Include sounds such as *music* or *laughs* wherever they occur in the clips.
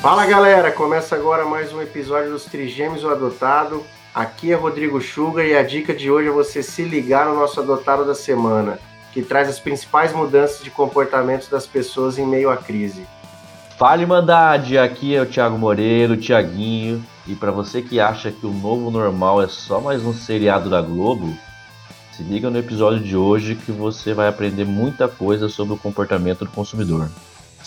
Fala galera, começa agora mais um episódio dos Trigêmeos o Adotado. Aqui é Rodrigo Sugar e a dica de hoje é você se ligar no nosso adotado da semana, que traz as principais mudanças de comportamentos das pessoas em meio à crise. Fala Irmandade, aqui é o Thiago Moreira, o Thiaguinho, e para você que acha que o novo normal é só mais um seriado da Globo, se liga no episódio de hoje que você vai aprender muita coisa sobre o comportamento do consumidor.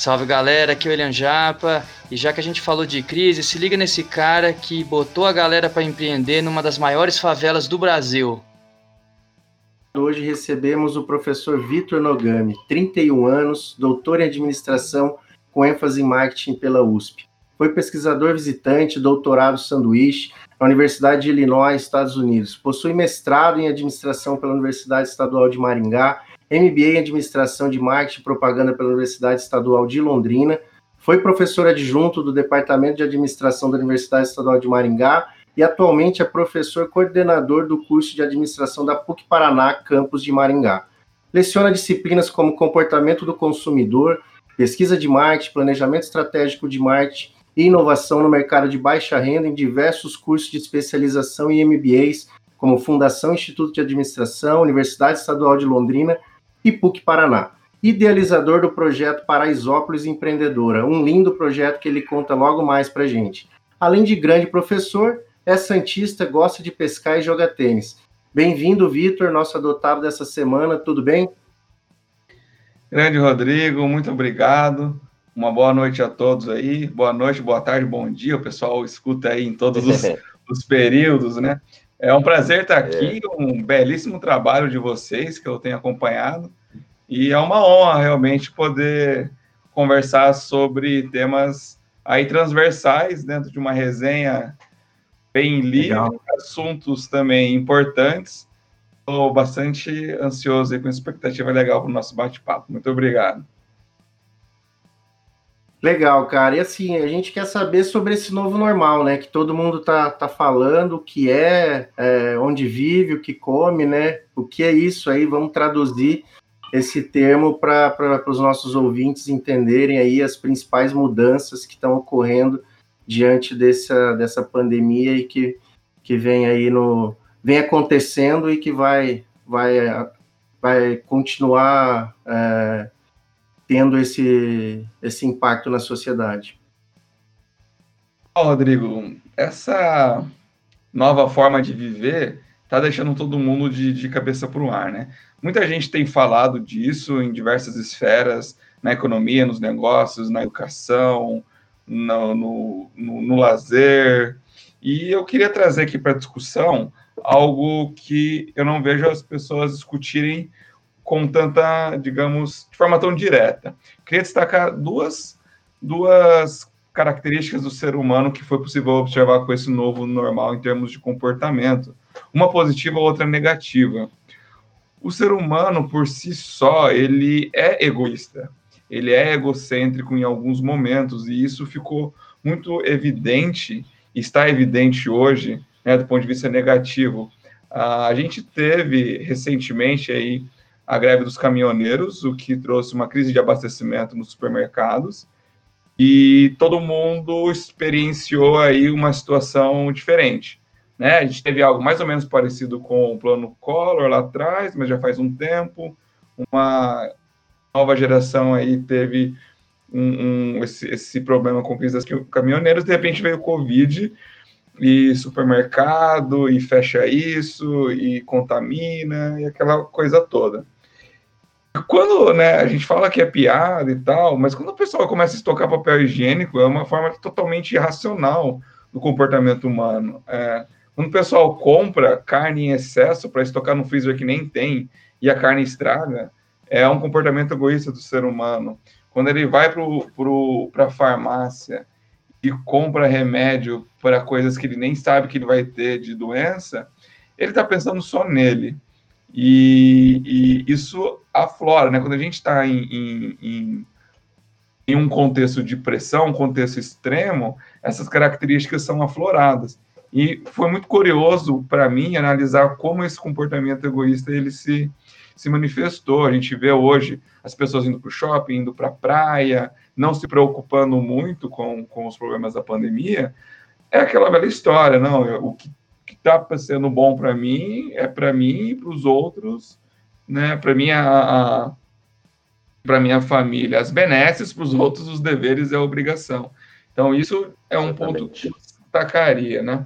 Salve galera, aqui é o Elian Japa. E já que a gente falou de crise, se liga nesse cara que botou a galera para empreender numa das maiores favelas do Brasil. Hoje recebemos o professor Vitor Nogami, 31 anos, doutor em administração com ênfase em marketing pela USP. Foi pesquisador visitante, doutorado sanduíche na Universidade de Illinois, Estados Unidos. Possui mestrado em administração pela Universidade Estadual de Maringá MBA em Administração de Marketing e Propaganda pela Universidade Estadual de Londrina, foi professor adjunto do Departamento de Administração da Universidade Estadual de Maringá e atualmente é professor coordenador do curso de Administração da PUC Paraná, campus de Maringá. Leciona disciplinas como Comportamento do Consumidor, Pesquisa de Marketing, Planejamento Estratégico de Marketing e Inovação no Mercado de Baixa Renda em diversos cursos de especialização e MBAs, como Fundação Instituto de Administração, Universidade Estadual de Londrina e PUC Paraná. Idealizador do projeto Paraisópolis Empreendedora, um lindo projeto que ele conta logo mais para gente. Além de grande professor, é santista, gosta de pescar e joga tênis. Bem-vindo, Vitor, nosso adotado dessa semana, tudo bem? Grande Rodrigo, muito obrigado. Uma boa noite a todos aí. Boa noite, boa tarde, bom dia. O pessoal escuta aí em todos os, *laughs* os períodos, né? É um prazer estar aqui, é. um belíssimo trabalho de vocês que eu tenho acompanhado. E é uma honra realmente poder conversar sobre temas aí transversais dentro de uma resenha bem livre, Legal. assuntos também importantes. Estou bastante ansioso e com expectativa legal para o nosso bate-papo. Muito obrigado. Legal, cara. E assim, a gente quer saber sobre esse novo normal, né? Que todo mundo tá, tá falando, o que é, é, onde vive, o que come, né? O que é isso aí? Vamos traduzir esse termo para os nossos ouvintes entenderem aí as principais mudanças que estão ocorrendo diante dessa, dessa pandemia e que, que vem aí no vem acontecendo e que vai vai vai continuar é, tendo esse, esse impacto na sociedade. Rodrigo, essa nova forma de viver está deixando todo mundo de, de cabeça para o ar, né? Muita gente tem falado disso em diversas esferas, na economia, nos negócios, na educação, no, no, no, no lazer. E eu queria trazer aqui para discussão algo que eu não vejo as pessoas discutirem com tanta, digamos, de forma tão direta. Queria destacar duas, duas características do ser humano que foi possível observar com esse novo normal em termos de comportamento. Uma positiva, outra negativa. O ser humano, por si só, ele é egoísta. Ele é egocêntrico em alguns momentos, e isso ficou muito evidente, está evidente hoje, né, do ponto de vista negativo. A gente teve recentemente aí a greve dos caminhoneiros, o que trouxe uma crise de abastecimento nos supermercados, e todo mundo experienciou aí uma situação diferente. Né? A gente teve algo mais ou menos parecido com o plano Collor lá atrás, mas já faz um tempo. Uma nova geração aí teve um, um, esse, esse, problema com crise dos caminhoneiros, de repente veio o Covid e supermercado, e fecha isso, e contamina, e aquela coisa toda. Quando né, a gente fala que é piada e tal, mas quando o pessoal começa a estocar papel higiênico, é uma forma totalmente irracional do comportamento humano. É, quando o pessoal compra carne em excesso para estocar no freezer que nem tem e a carne estraga, é um comportamento egoísta do ser humano. Quando ele vai para a farmácia e compra remédio para coisas que ele nem sabe que ele vai ter de doença, ele está pensando só nele. E, e, isso aflora, né? Quando a gente está em, em, em, em, um contexto de pressão, um contexto extremo, essas características são afloradas. E foi muito curioso para mim analisar como esse comportamento egoísta ele se, se manifestou. A gente vê hoje as pessoas indo para o shopping, indo para a praia, não se preocupando muito com, com os problemas da pandemia. É aquela velha história, não? O que está sendo bom para mim é para mim e para os outros, né? Para mim, a, a para minha família as benesses, para os outros os deveres e a obrigação. Então, isso é um Exatamente. ponto que eu destacaria, né?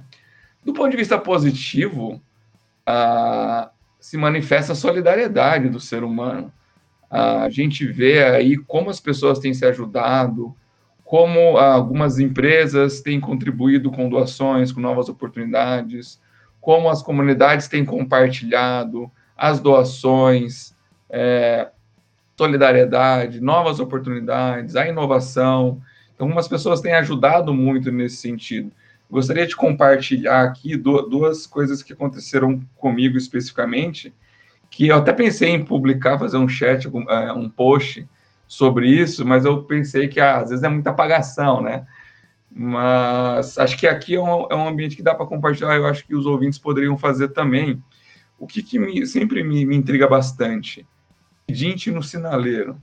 Do ponto de vista positivo, ah, se manifesta a solidariedade do ser humano. Ah, a gente vê aí como as pessoas têm se ajudado, como algumas empresas têm contribuído com doações, com novas oportunidades, como as comunidades têm compartilhado as doações, é, solidariedade, novas oportunidades, a inovação. Então, algumas pessoas têm ajudado muito nesse sentido. Gostaria de compartilhar aqui duas coisas que aconteceram comigo especificamente, que eu até pensei em publicar, fazer um chat, é, um post sobre isso, mas eu pensei que ah, às vezes é muita apagação, né? Mas acho que aqui é um, é um ambiente que dá para compartilhar, eu acho que os ouvintes poderiam fazer também. O que, que me, sempre me, me, intriga bastante? Pedinte no sinaleiro.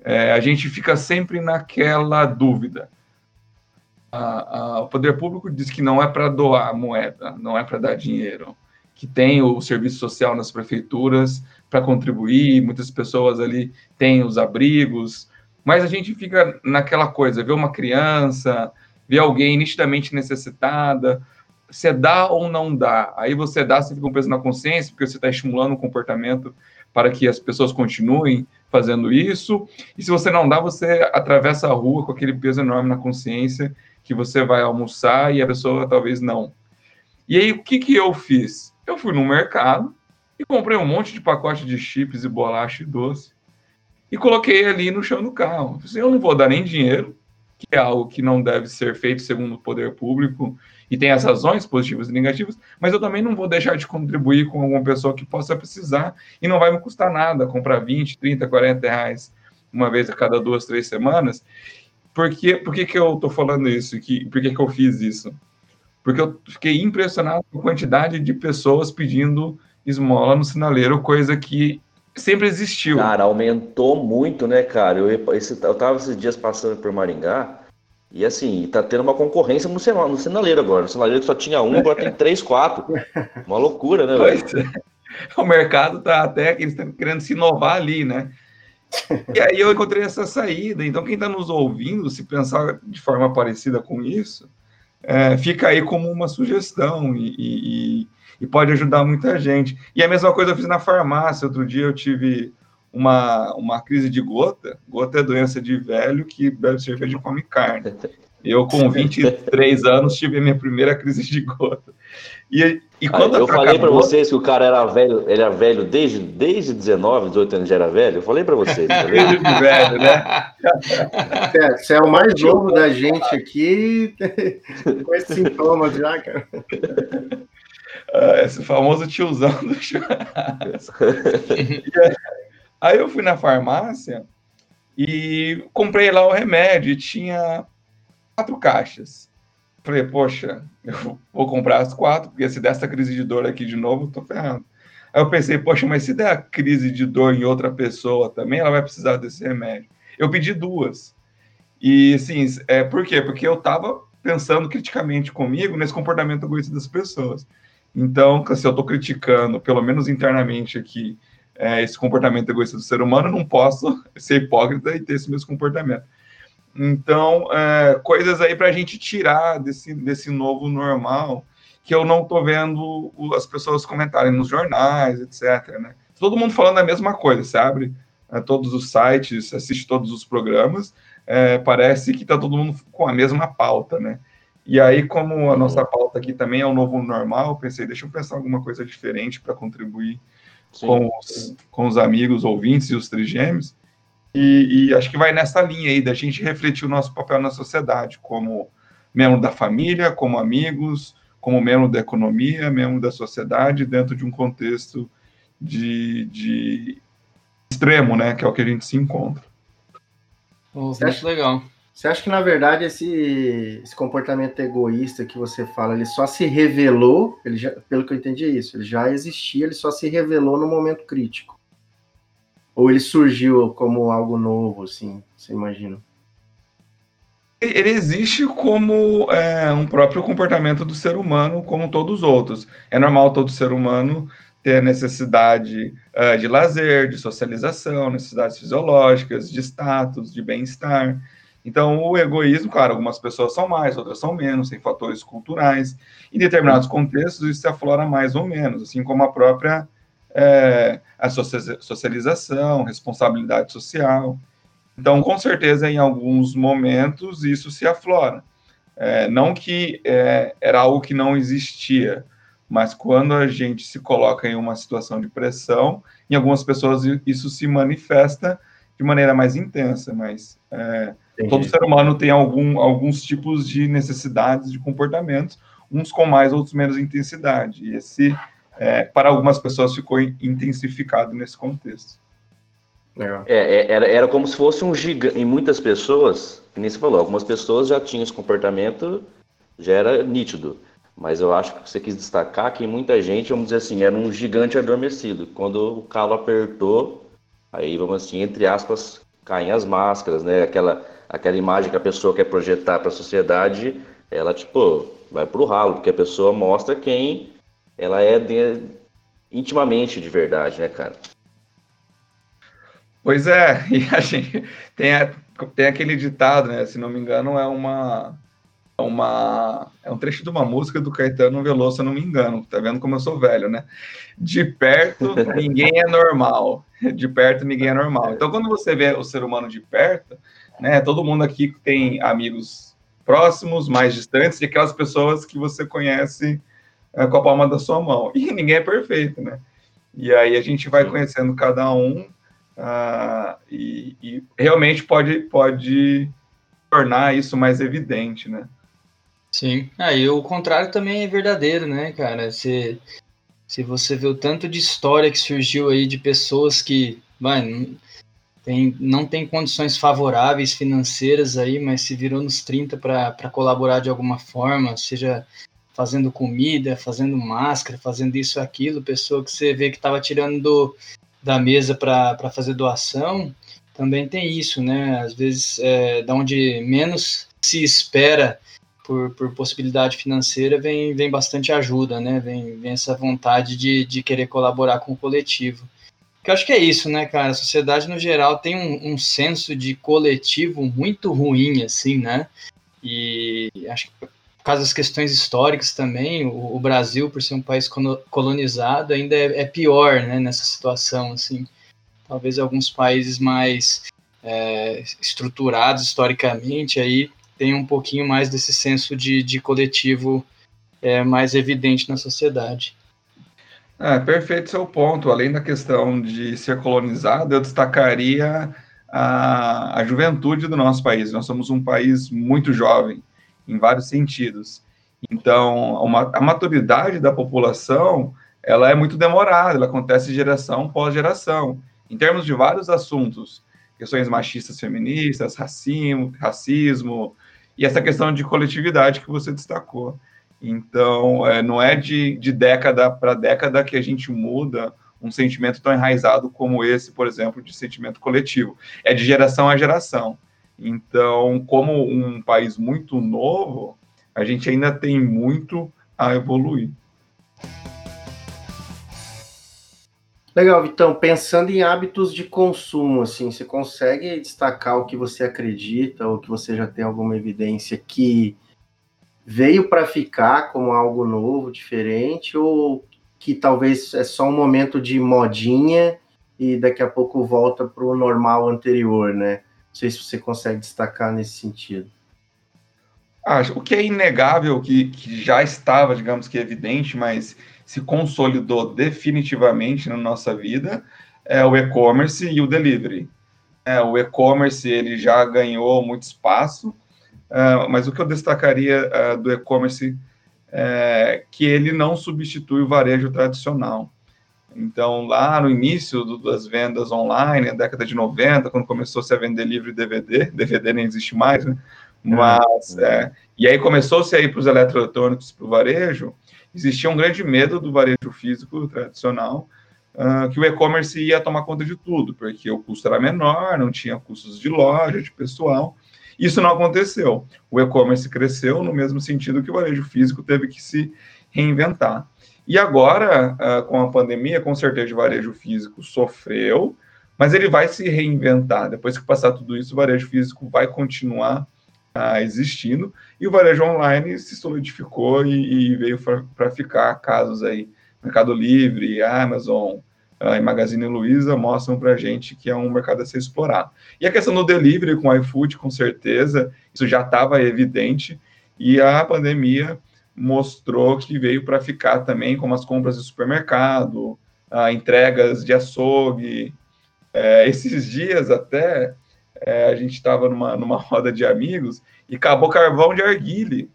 É, a gente fica sempre naquela dúvida a, a, o poder público diz que não é para doar moeda, não é para dar dinheiro, que tem o serviço social nas prefeituras para contribuir, muitas pessoas ali têm os abrigos, mas a gente fica naquela coisa, vê uma criança, vê alguém nitidamente necessitada, você dá ou não dá? Aí você dá, você fica um peso na consciência, porque você está estimulando o comportamento para que as pessoas continuem fazendo isso. E se você não dá, você atravessa a rua com aquele peso enorme na consciência que você vai almoçar e a pessoa talvez não. E aí, o que, que eu fiz? Eu fui no mercado e comprei um monte de pacote de chips e bolacha e doce e coloquei ali no chão do carro. Eu não vou dar nem dinheiro, que é algo que não deve ser feito segundo o poder público e tem as razões positivas e negativas, mas eu também não vou deixar de contribuir com alguma pessoa que possa precisar e não vai me custar nada comprar 20, 30, 40 reais uma vez a cada duas, três semanas. Por que, por que, que eu estou falando isso? Que, por que, que eu fiz isso? Porque eu fiquei impressionado com a quantidade de pessoas pedindo esmola no sinaleiro, coisa que sempre existiu. Cara, aumentou muito, né, cara? Eu, esse, eu tava esses dias passando por Maringá e assim, tá tendo uma concorrência no, no sinaleiro agora. No sinaleiro que só tinha um, agora tem três, quatro. Uma loucura, né, velho? É. *laughs* O mercado tá até, eles estão querendo se inovar ali, né? E aí eu encontrei essa saída. Então, quem está nos ouvindo, se pensar de forma parecida com isso, é, fica aí como uma sugestão e, e, e, pode ajudar muita gente. E a mesma coisa eu fiz na farmácia. Outro dia eu tive uma, uma crise de gota. Gota é doença de velho que bebe cerveja e come carne. Eu, com 23 anos, tive a minha primeira crise de gota. E, e quando eu falei para vocês que o cara era velho, ele era velho desde, desde 19, 18 anos já era velho. Eu falei para vocês. Tá velho, né? É, você é o mais novo da gente aqui *laughs* com esses sintomas já, cara. Ah, esse famoso tiozão do *laughs* churrasco. Aí eu fui na farmácia e comprei lá o remédio e tinha quatro caixas. Falei, poxa, *laughs* eu vou comprar as quatro, porque se der essa crise de dor aqui de novo, tô ferrando. Aí eu pensei, poxa, mas se der a crise de dor em outra pessoa também, ela vai precisar desse remédio. Eu pedi duas. E, assim, é, por quê? Porque eu tava pensando criticamente comigo nesse comportamento egoísta das pessoas. Então, se eu tô criticando, pelo menos internamente aqui, é, esse comportamento egoísta do ser humano, não posso *laughs* ser hipócrita e ter esse mesmo comportamento. Então, é, coisas aí para a gente tirar desse, desse novo normal que eu não estou vendo as pessoas comentarem nos jornais, etc. Né? Todo mundo falando a mesma coisa, você abre é, todos os sites, assiste todos os programas, é, parece que está todo mundo com a mesma pauta, né? E aí, como a nossa pauta aqui também é o novo normal, eu pensei, deixa eu pensar alguma coisa diferente para contribuir com os, com os amigos ouvintes e os trigêmeos. E, e, acho que vai nessa linha aí da gente refletir o nosso papel na sociedade, como membro da família, como amigos, como membro da economia, membro da sociedade, dentro de um contexto de, de extremo, né, que é o que a gente se encontra. Muito acha, legal. Você acha que, na verdade, esse, esse comportamento egoísta que você fala, ele só se revelou, ele já, pelo que eu entendi é isso, ele já existia, ele só se revelou no momento crítico. Ou ele surgiu como algo novo, assim, você imagina? Ele existe como é, um próprio comportamento do ser humano, como todos os outros. É normal todo ser humano ter necessidade uh, de lazer, de socialização, necessidades fisiológicas, de status, de bem-estar. Então, o egoísmo, claro, algumas pessoas são mais, outras são menos, tem fatores culturais. Em determinados contextos, isso se aflora mais ou menos, assim como a própria é, a socialização, responsabilidade social. Então, com certeza, em alguns momentos, isso se aflora. É, não que é, era algo que não existia, mas quando a gente se coloca em uma situação de pressão, em algumas pessoas isso se manifesta de maneira mais intensa, mas é, todo ser humano tem algum, alguns tipos de necessidades de comportamentos, uns com mais, outros menos intensidade. E esse, é, para algumas pessoas, ficou intensificado nesse contexto. É, é, era, era como se fosse um gigante. Em muitas pessoas, que nem você falou, algumas pessoas já tinham esse comportamento, já era nítido. Mas eu acho que você quis destacar que muita gente, vamos dizer assim, era um gigante adormecido. Quando o calo apertou, Aí, vamos assim, entre aspas, caem as máscaras, né? Aquela, aquela imagem que a pessoa quer projetar para a sociedade, ela, tipo, vai pro ralo, porque a pessoa mostra quem ela é de, intimamente de verdade, né, cara? Pois é, *laughs* e a gente tem, a, tem aquele ditado, né? Se não me engano, é uma uma é um trecho de uma música do Caetano Veloso, se eu não me engano. Tá vendo como eu sou velho, né? De perto *laughs* ninguém é normal. De perto ninguém é normal. Então quando você vê o ser humano de perto, né, todo mundo aqui tem amigos próximos, mais distantes, e aquelas pessoas que você conhece é, com a palma da sua mão. *laughs* E ninguém é perfeito, né? E aí a gente vai conhecendo cada um uh, e, e realmente pode pode tornar isso mais evidente, né? Sim, aí ah, o contrário também é verdadeiro, né, cara? Se, se você vê o tanto de história que surgiu aí de pessoas que, vai, tem, não tem condições favoráveis financeiras aí, mas se virou nos 30 para colaborar de alguma forma, seja fazendo comida, fazendo máscara, fazendo isso aquilo, pessoa que você vê que estava tirando do, da mesa para fazer doação, também tem isso, né? Às vezes, é, da onde menos se espera por, por possibilidade financeira, vem, vem bastante ajuda, né? Vem, vem essa vontade de, de querer colaborar com o coletivo. Que eu acho que é isso, né, cara? A sociedade, no geral, tem um, um senso de coletivo muito ruim, assim, né? E acho que causa das questões históricas também, o, o Brasil, por ser um país colonizado, ainda é, é, pior, né, nessa situação, assim. Talvez alguns países mais é, estruturados historicamente aí tem um pouquinho mais desse senso de, de coletivo é, mais evidente na sociedade. É, perfeito seu ponto. Além da questão de ser colonizado, eu destacaria a, a juventude do nosso país. Nós somos um país muito jovem, em vários sentidos. Então, uma, a maturidade da população ela é muito demorada, ela acontece geração pós geração, em termos de vários assuntos, questões machistas feministas, racismo, racismo e essa questão de coletividade que você destacou. Então, é, não é de, de década para década que a gente muda um sentimento tão enraizado como esse, por exemplo, de sentimento coletivo. É de geração a geração. Então, como um país muito novo, a gente ainda tem muito a evoluir. Legal, Vitão. Pensando em hábitos de consumo, assim, você consegue destacar o que você acredita ou que você já tem alguma evidência que veio para ficar como algo novo, diferente, ou que talvez é só um momento de modinha e daqui a pouco volta para o normal anterior, né? Não sei se você consegue destacar nesse sentido. Acho o que é inegável, que, que já estava, digamos que evidente, mas se consolidou definitivamente na nossa vida é o e-commerce e o delivery. É, o e-commerce ele já ganhou muito espaço, é, mas o que eu destacaria é, do e-commerce é que ele não substitui o varejo tradicional. Então, lá no início do, das vendas online, na década de 90, quando começou-se a vender livro e DVD, DVD nem existe mais, né? Mas, é, e aí começou-se a ir para os eletroeletrônicos, para o varejo, existia um grande medo do varejo físico tradicional, uh, que o e-commerce ia tomar conta de tudo, porque o custo era menor, não tinha custos de loja, de pessoal. Isso não aconteceu. O e-commerce cresceu no mesmo sentido que o varejo físico teve que se reinventar. E agora, uh, com a pandemia, com certeza o varejo físico sofreu, mas ele vai se reinventar. Depois que passar tudo isso, o varejo físico vai continuar uh, existindo e o varejo online se solidificou e, e veio para ficar. Casos aí, Mercado Livre, Amazon, uh, e Magazine Luiza mostram para gente que é um mercado a ser explorado. E a questão do delivery com o iFood, com certeza, isso já estava evidente e a pandemia mostrou que veio para ficar também, como as compras de supermercado, a entregas de açougue. É, esses dias até é, a gente estava numa, numa *laughs* roda de amigos e acabou carvão de arguile.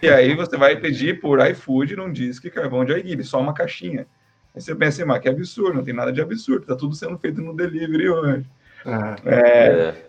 E aí você vai pedir por iFood, não diz que carvão de arguile, só uma caixinha. Aí você pensa, assim, mas que absurdo, não tem nada de absurdo, tá tudo sendo feito no delivery hoje. Ah, é, é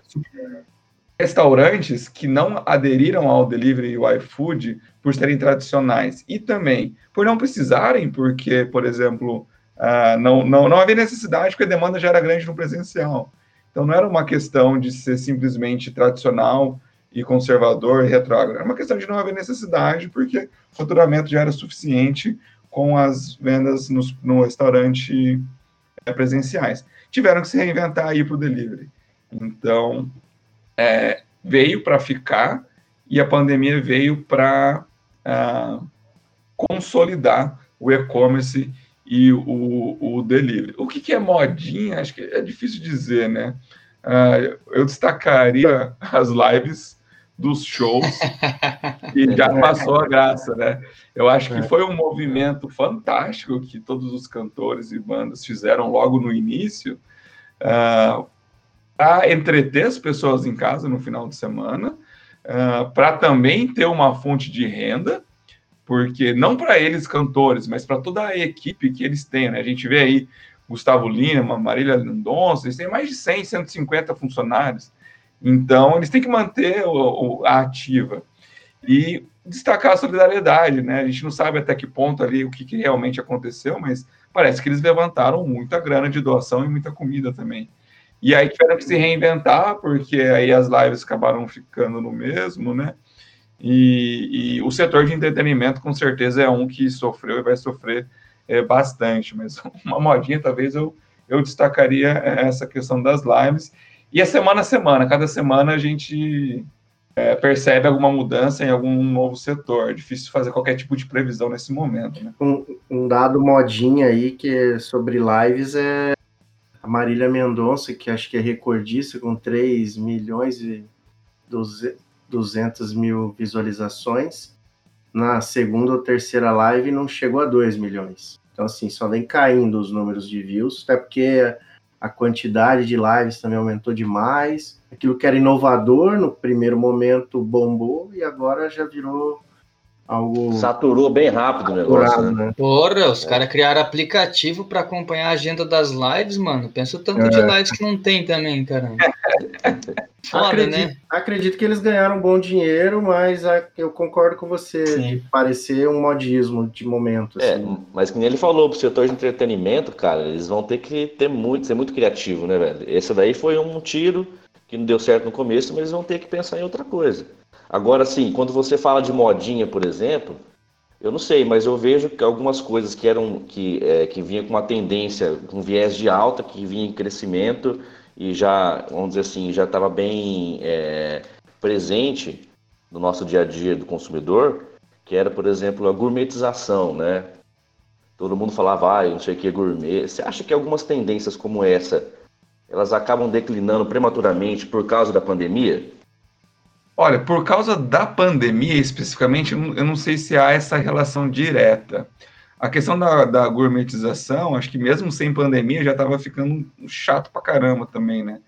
restaurantes que não aderiram ao delivery e o iFood por serem tradicionais e também por não precisarem, porque, por exemplo, uh, não, não, não havia necessidade, porque a demanda já era grande no presencial. Então, não era uma questão de ser simplesmente tradicional e conservador e retrógrado, era uma questão de não haver necessidade, porque o faturamento já era suficiente com as vendas no, no restaurante é, presenciais. Tiveram que se reinventar aí para o delivery. Então, é, veio para ficar e a pandemia veio para uh, ah, consolidar o e-commerce e o, o delivery. O que, que, é modinha? Acho que é difícil dizer, né? Uh, eu destacaria *laughs* as lives dos shows e já *laughs* passou a graça, né? Eu acho que foi um movimento fantástico que todos os cantores e bandas fizeram logo no início uh, para entreter as pessoas em casa no final de semana, uh, para também ter uma fonte de renda, porque não para eles cantores, mas para toda a equipe que eles têm, né? A gente vê aí Gustavo Lima, Marília Mendonça, eles têm mais de 100, 150 funcionários. Então, eles têm que manter o, o, a ativa. E destacar a solidariedade, né? A gente não sabe até que ponto ali o que, que realmente aconteceu, mas parece que eles levantaram muita grana de doação e muita comida também. E aí tiveram que se reinventar, porque aí as lives acabaram ficando no mesmo, né? E, e o setor de entretenimento, com certeza, é um que sofreu e vai sofrer é, bastante, mas *laughs* uma modinha, talvez eu, eu destacaria essa questão das lives. E é semana a semana, cada semana a gente é, percebe alguma mudança em algum novo setor. É difícil fazer qualquer tipo de previsão nesse momento. Né? Um, um dado modinha aí que é sobre lives é a Marília Mendonça, que acho que é recordista, com 3 milhões e 200 mil visualizações. Na segunda ou terceira live não chegou a 2 milhões. Então, assim, só vem caindo os números de views, até porque a quantidade de lives também aumentou demais. Aquilo que era inovador no primeiro momento bombou e agora já virou algo. Saturou bem rápido o negócio. Né? né? Porra, os é. caras criaram aplicativo para acompanhar a agenda das lives, mano. Pensa o tanto é. de lives que não tem também, caramba. *laughs* Foda, acredito, né? Acredito que eles ganharam bom dinheiro, mas eu concordo com você Sim. de parecer um modismo de momento. É, assim. mas que nem ele falou, pro setor de entretenimento, cara, eles vão ter que ter muito, ser muito criativo, né, velho? Esse daí foi um tiro que não deu certo no começo, mas eles vão ter que pensar em outra coisa. Agora, sim, quando você fala de modinha, por exemplo, eu não sei, mas eu vejo que algumas coisas que eram que, é, que vinham com uma tendência, com viés de alta, que vinha em crescimento e já, vamos dizer assim, já estava bem é, presente no nosso dia a dia do consumidor, que era, por exemplo, a gourmetização, né? Todo mundo falava, ah, não sei o que é gourmet. Você acha que algumas tendências como essa, elas acabam declinando prematuramente por causa da pandemia? Olha, por causa da pandemia especificamente, eu não sei se há essa relação direta. A questão da, da gourmetização, acho que mesmo sem pandemia já estava ficando chato pra caramba também, né?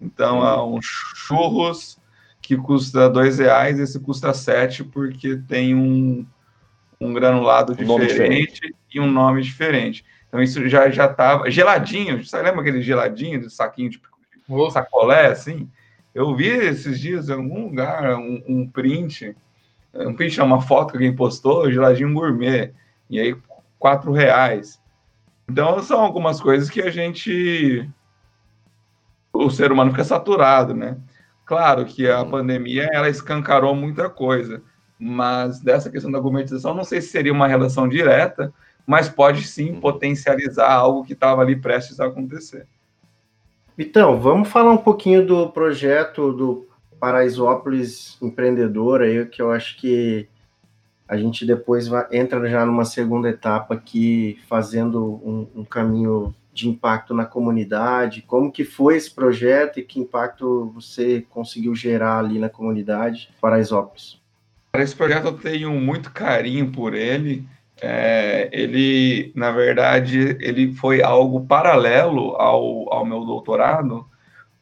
Então, há um churros que custa dois reais, esse custa sete porque tem um, um granulado diferente, diferente, e um nome diferente. Então, isso já já estava geladinho. Você lembra aquele geladinho de saquinho de oh. sacolé, assim? Eu vi esses dias em algum lugar um, um print, um print, uma foto que alguém postou, geladinho gourmet, e aí quatro reais. Então, são algumas coisas que a gente. O ser humano fica saturado, né? Claro que a pandemia ela escancarou muita coisa, mas dessa questão da argumentação, não sei se seria uma relação direta, mas pode sim potencializar algo que estava ali prestes a acontecer. Então, vamos falar um pouquinho do projeto do Paraisópolis Empreendedor, aí, que eu acho que a gente depois vai, entra já numa segunda etapa aqui, fazendo um, um, caminho de impacto na comunidade. Como que foi esse projeto e que impacto você conseguiu gerar ali na comunidade Paraisópolis? Esse projeto eu tenho muito carinho por ele. É, ele, na verdade, ele foi algo paralelo ao, ao meu doutorado,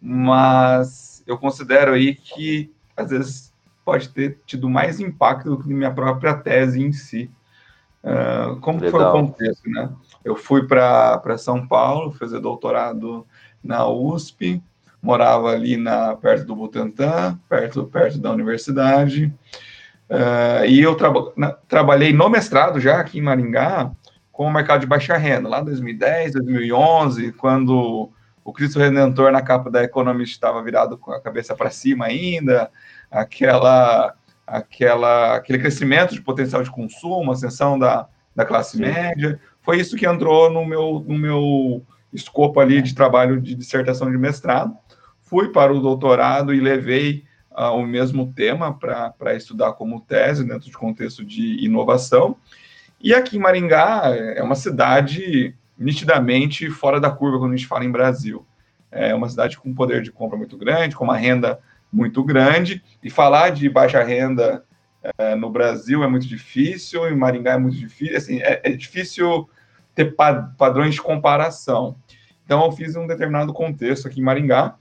mas eu considero aí que às vezes pode ter tido mais impacto do que minha própria tese em si. Uh, como Legal. foi o contexto, né? Eu fui para São Paulo fazer doutorado na USP, morava ali na, perto do Butantã, perto, perto da universidade, uh, e eu traba, na, trabalhei no mestrado já aqui em Maringá com o mercado de baixa renda, lá em 2010, 2011, quando o Cristo Redentor na capa da Economist estava virado com a cabeça para cima ainda, aquela, aquela, aquele crescimento de potencial de consumo, ascensão da, da classe Sim. média. Foi isso que entrou no meu, no meu escopo ali de trabalho de dissertação de mestrado. Fui para o doutorado e levei o mesmo tema para estudar como tese dentro de contexto de inovação. E aqui em Maringá é uma cidade nitidamente fora da curva quando a gente fala em Brasil. É uma cidade com um poder de compra muito grande, com uma renda muito grande, e falar de baixa renda é, no Brasil é muito difícil, em Maringá é muito difícil, assim, é, é difícil ter padrões de comparação. Então, eu fiz um determinado contexto aqui em Maringá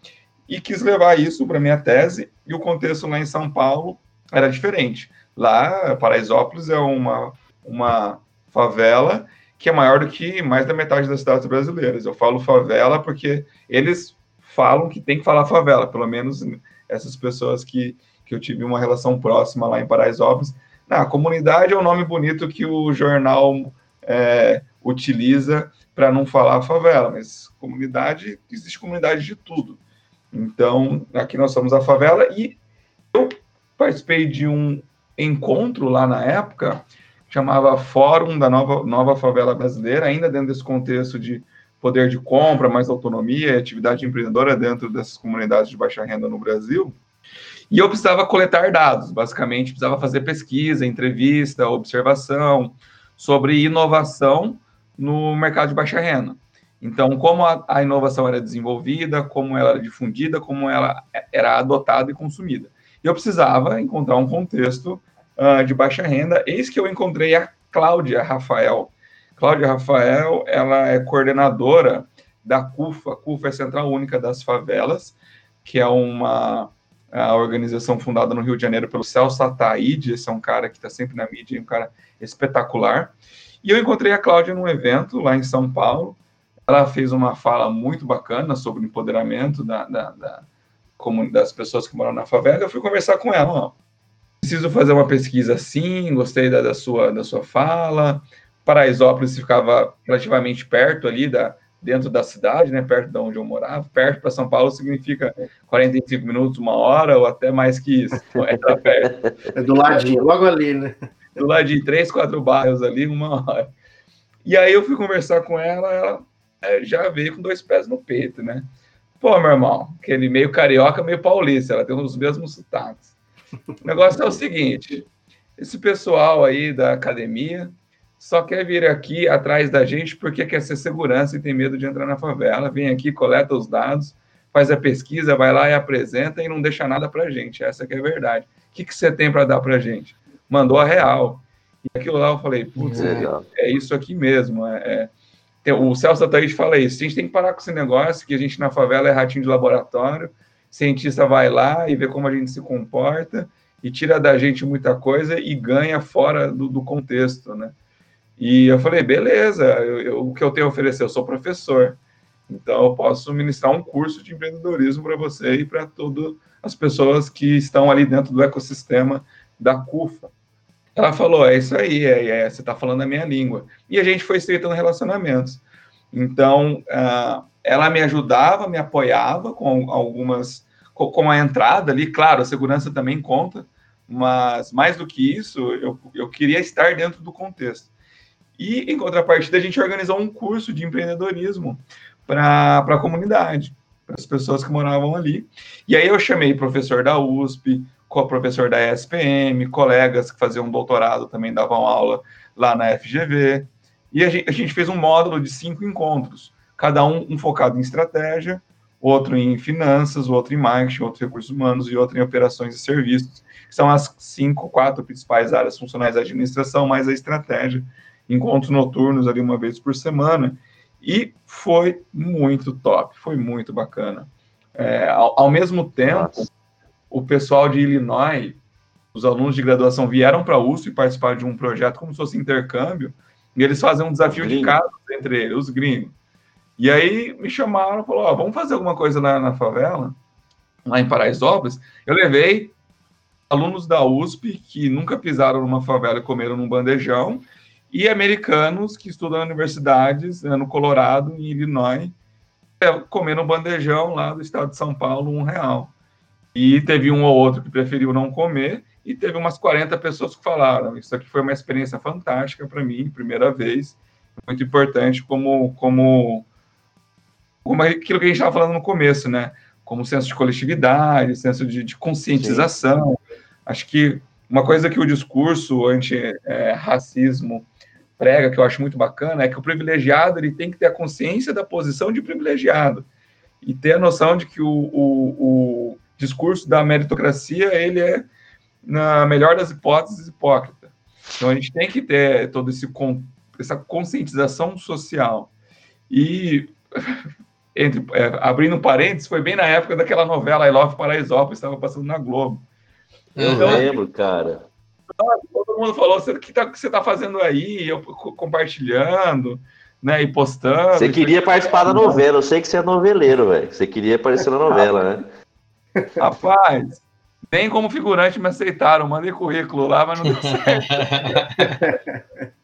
e quis levar isso para minha tese, e o contexto lá em São Paulo era diferente. Lá, Paraisópolis é uma, uma favela que é maior do que mais da metade das cidades brasileiras. Eu falo favela porque eles falam que tem que falar favela, pelo menos essas pessoas que, que eu tive uma relação próxima lá em Paraisópolis. Na comunidade é um nome bonito que o jornal é, utiliza para não falar favela, mas comunidade, existe comunidade de tudo. Então, aqui nós somos a favela e eu participei de um encontro lá na época, chamava Fórum da Nova, Nova Favela Brasileira, ainda dentro desse contexto de poder de compra, mais autonomia e atividade empreendedora dentro dessas comunidades de baixa renda no Brasil. E eu precisava coletar dados, basicamente, precisava fazer pesquisa, entrevista, observação sobre inovação no mercado de baixa renda. Então, como a, a inovação era desenvolvida, como ela era difundida, como ela era adotada e consumida. Eu precisava encontrar um contexto uh, de baixa renda. Eis que eu encontrei a Cláudia Rafael, Cláudia Rafael, ela é coordenadora da CUFA, CUFA é a Central Única das Favelas, que é uma organização fundada no Rio de Janeiro pelo Celso Ataíde, esse é um cara que está sempre na mídia, um cara espetacular. E eu encontrei a Cláudia num evento lá em São Paulo, ela fez uma fala muito bacana sobre o empoderamento da, da, da das pessoas que moram na favela, eu fui conversar com ela, ó, preciso fazer uma pesquisa assim, gostei da, da, sua, da sua fala, Paraisópolis ficava relativamente perto ali da dentro da cidade, né, perto de onde eu morava. Perto para São Paulo significa 45 minutos, uma hora ou até mais que isso. É, perto. é do ladinho, logo ali, né? Do ladinho, três, quatro bairros ali, uma hora. E aí eu fui conversar com ela, ela já veio com dois pés no peito, né? Pô, meu irmão, aquele meio carioca, meio paulista, ela tem os mesmos sotaques. O negócio é o seguinte: esse pessoal aí da academia só quer vir aqui atrás da gente porque quer ser segurança e tem medo de entrar na favela. Vem aqui, coleta os dados, faz a pesquisa, vai lá e apresenta e não deixa nada para gente. Essa que é a verdade. O que, que você tem para dar para gente? Mandou a real. E aquilo lá eu falei, putz, é, é, isso aqui mesmo. É, é. O Celso Ataíde fala isso. A gente tem que parar com esse negócio que a gente na favela é ratinho de laboratório. Cientista vai lá e vê como a gente se comporta e tira da gente muita coisa e ganha fora do, do contexto, né? E eu falei, beleza, eu, eu, o que eu tenho a oferecer? Eu sou professor, então eu posso ministrar um curso de empreendedorismo para você e para todas as pessoas que estão ali dentro do ecossistema da CUFA. Ela falou, é isso aí, é, é você está falando a minha língua. E a gente foi estreitando relacionamentos. Então, uh, ela me ajudava, me apoiava com algumas, com, com a entrada ali, claro, a segurança também conta, mas mais do que isso, eu, eu queria estar dentro do contexto. E, em contrapartida, a gente organizou um curso de empreendedorismo para a comunidade, para as pessoas que moravam ali. E aí eu chamei professor da USP, co-professor da ESPM, colegas que faziam doutorado também davam aula lá na FGV. E a gente, a gente fez um módulo de cinco encontros, cada um, um focado em estratégia, outro em finanças, outro em marketing, outro em recursos humanos e outro em operações e serviços, que são as cinco, quatro principais áreas funcionais da administração, mais a estratégia. Encontros noturnos ali uma vez por semana. E foi muito top, foi muito bacana. É, ao, ao, mesmo tempo, Nossa. O pessoal de Illinois, os alunos de graduação vieram para a USP participar de um projeto como se fosse intercâmbio, e eles fazem um desafio de casa entre eles, os gringos. E aí me chamaram, falou, ó, vamos fazer alguma coisa lá na favela, lá em Paraisópolis. Eu levei alunos da USP que nunca pisaram numa favela e comeram num bandejão, e americanos que estudam em universidades né, no Colorado, em Illinois, é, comendo um bandejão lá do estado de São Paulo, um real. E teve um ou outro que preferiu não comer, e teve umas 40 pessoas que falaram. Isso aqui foi uma experiência fantástica para mim, primeira vez, muito importante como, como, como aquilo que a gente estava falando no começo, né? Como senso de coletividade, senso de, de conscientização. Sim. Acho que uma coisa que o discurso anti-racismo prega, que eu acho muito bacana, é que o privilegiado ele tem que ter a consciência da posição de privilegiado e ter a noção de que o, o, o discurso da meritocracia ele é na melhor das hipóteses, hipócrita. Então a gente tem que ter todo esse essa conscientização social. E *laughs* entre é, abrindo parênteses, foi bem na época daquela novela I Love Paraisópolis, estava passando na Globo. Eu então, lembro, cara. Todo mundo falou: o que, tá, que você está fazendo aí? Eu compartilhando, né? E postando. Você queria participar da novela, eu sei que você é noveleiro, velho. Você queria aparecer na novela, né? Rapaz, nem como figurante me aceitaram, mandei currículo lá, mas não deu certo. *laughs*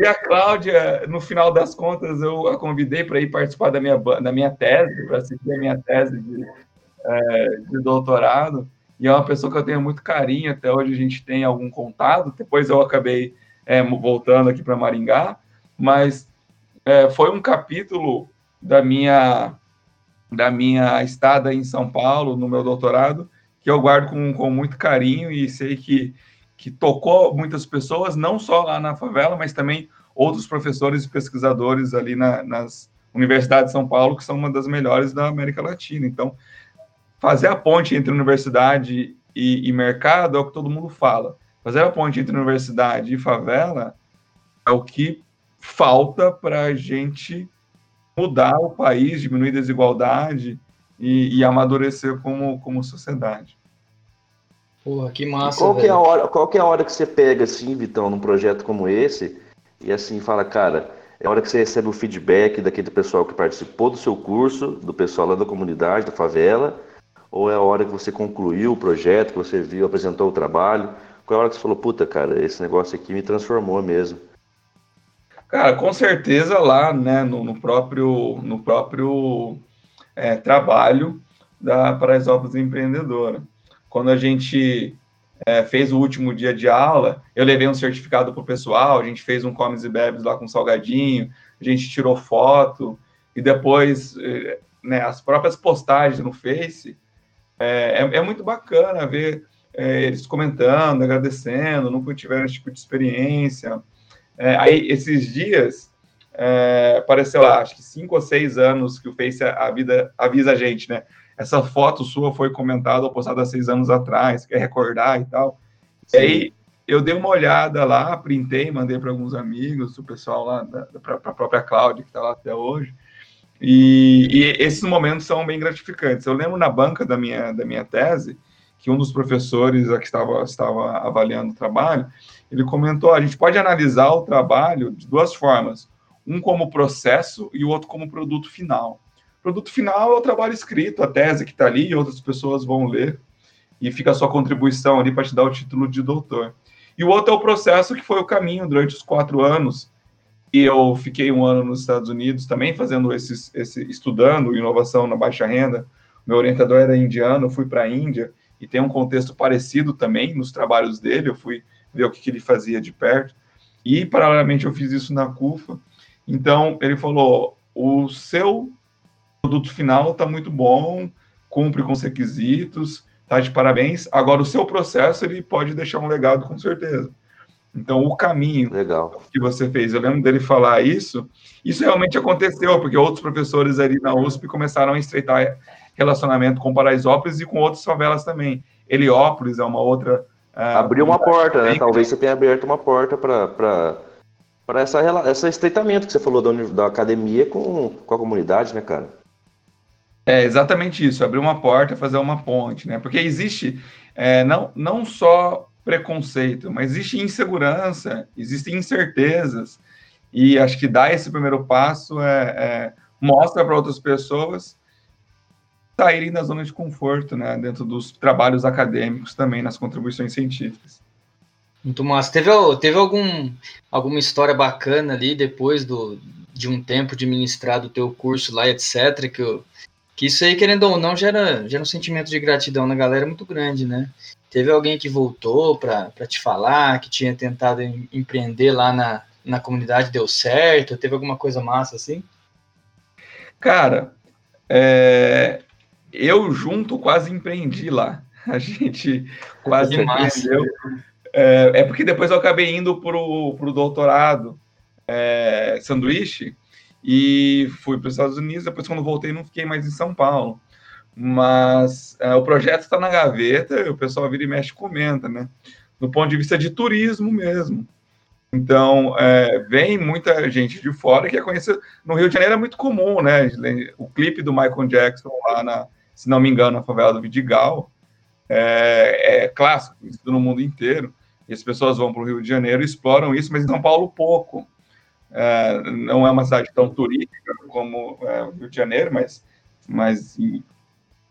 e a Cláudia, no final das contas, eu a convidei para ir participar da minha, da minha tese, para assistir a minha tese de, é, de doutorado. E é uma pessoa que eu tenho muito carinho, até hoje a gente tem algum contato. Depois eu acabei é, voltando aqui para Maringá, mas é, foi um capítulo da minha da minha estada em São Paulo, no meu doutorado, que eu guardo com, com muito carinho e sei que, que tocou muitas pessoas, não só lá na favela, mas também outros professores e pesquisadores ali na, nas universidades de São Paulo, que são uma das melhores da América Latina. Então, fazer a ponte entre universidade e, e mercado é o que todo mundo fala. Fazer a ponte entre universidade e favela é o que falta para a gente mudar o país, diminuir a desigualdade e, e amadurecer como, como sociedade. Porra, que massa. qual, que é a hora, qual que é a hora que você pega, assim, Vitão, num projeto como esse, e assim, fala, cara, é a hora que você recebe o feedback daquele pessoal que participou do seu curso, do pessoal lá da comunidade, da favela, ou é a hora que você concluiu o projeto, que você viu, apresentou o trabalho? Qual é a hora que você falou, puta, cara, esse negócio aqui me transformou mesmo? Cara, com certeza lá, né, no, no próprio, no próprio é, trabalho da Paraisópolis Empreendedora. Quando a gente é, fez o último dia de aula, eu levei um certificado para o pessoal, a gente fez um comes e bebes lá com salgadinho, a gente tirou foto, e depois é, né, as próprias postagens no Face, é, é, é muito bacana ver é, eles comentando, agradecendo, nunca tiveram esse tipo de experiência. É, aí, esses dias, é, apareceu lá, acho que cinco ou seis anos que o Face a vida, avisa a gente, né? Essa foto sua foi comentada ou postada há seis anos atrás, quer recordar e tal. Sim. E aí eu dei uma olhada lá, printei, mandei para alguns amigos, o pessoal lá, para a própria Cláudia, que está lá até hoje. E, e, esses momentos são bem gratificantes. Eu lembro na banca da minha, da minha tese, que um dos professores que estava, estava avaliando o trabalho, ele comentou: a gente pode analisar o trabalho de duas formas um como processo e o outro como produto final. O produto final é o trabalho escrito, a tese que está ali, e outras pessoas vão ler, e fica a sua contribuição ali para te dar o título de doutor. E o outro é o processo que foi o caminho durante os quatro anos E eu fiquei um ano nos Estados Unidos também fazendo esse, estudando inovação na baixa renda. Meu orientador era indiano, eu fui para a Índia e tem um contexto parecido também nos trabalhos dele. Eu fui ver o que, que ele fazia de perto. E, paralelamente, eu fiz isso na CUFA. Então, ele falou: o seu produto final está muito bom, cumpre com os requisitos, tá de parabéns. Agora, o seu processo ele pode deixar um legado, com certeza. Então, o caminho Legal. que você fez, eu lembro dele falar isso. Isso realmente aconteceu, porque outros professores ali na USP começaram a estreitar relacionamento com Paraisópolis e com outras favelas também. Heliópolis é uma outra. Uh, Abriu uma porta, né? Talvez você tenha aberto uma porta para essa, esse estreitamento que você falou da, da academia com, com a comunidade, né, cara? É exatamente isso, abrir uma porta, fazer uma ponte, né? Porque existe é, não, não só preconceito, mas existe insegurança, existem incertezas, e acho que dar esse primeiro passo é, é mostra para outras pessoas saírem da zona de conforto, né? Dentro dos trabalhos acadêmicos também, nas contribuições científicas. Muito massa. Teve, teve algum, alguma história bacana ali depois do, de um tempo de ministrar do teu curso lá, etc., que eu que isso aí, querendo ou não, gera, gera um sentimento de gratidão na galera muito grande, né? Teve alguém que voltou para te falar, que tinha tentado em, empreender lá na, na comunidade, deu certo? Teve alguma coisa massa assim? Cara, é, eu junto quase empreendi lá. A gente quase empreendeu. É, é, porque depois eu acabei indo para o doutorado é, sanduíche e fui para os Estados Unidos. Depois, quando voltei, não fiquei mais em São Paulo. Mas é, o projeto está na gaveta e o pessoal vira e mexe comenta, né? Do ponto de vista de turismo mesmo. Então, é, vem muita gente de fora que é. No Rio de Janeiro é muito comum, né? O clipe do Michael Jackson lá na, se não me engano, na favela do Vidigal, é, é clássico, no mundo inteiro. E as pessoas vão para o Rio de Janeiro, exploram isso, mas em São Paulo pouco. É, não é uma cidade tão turística como é, o Rio de Janeiro, mas, mas em,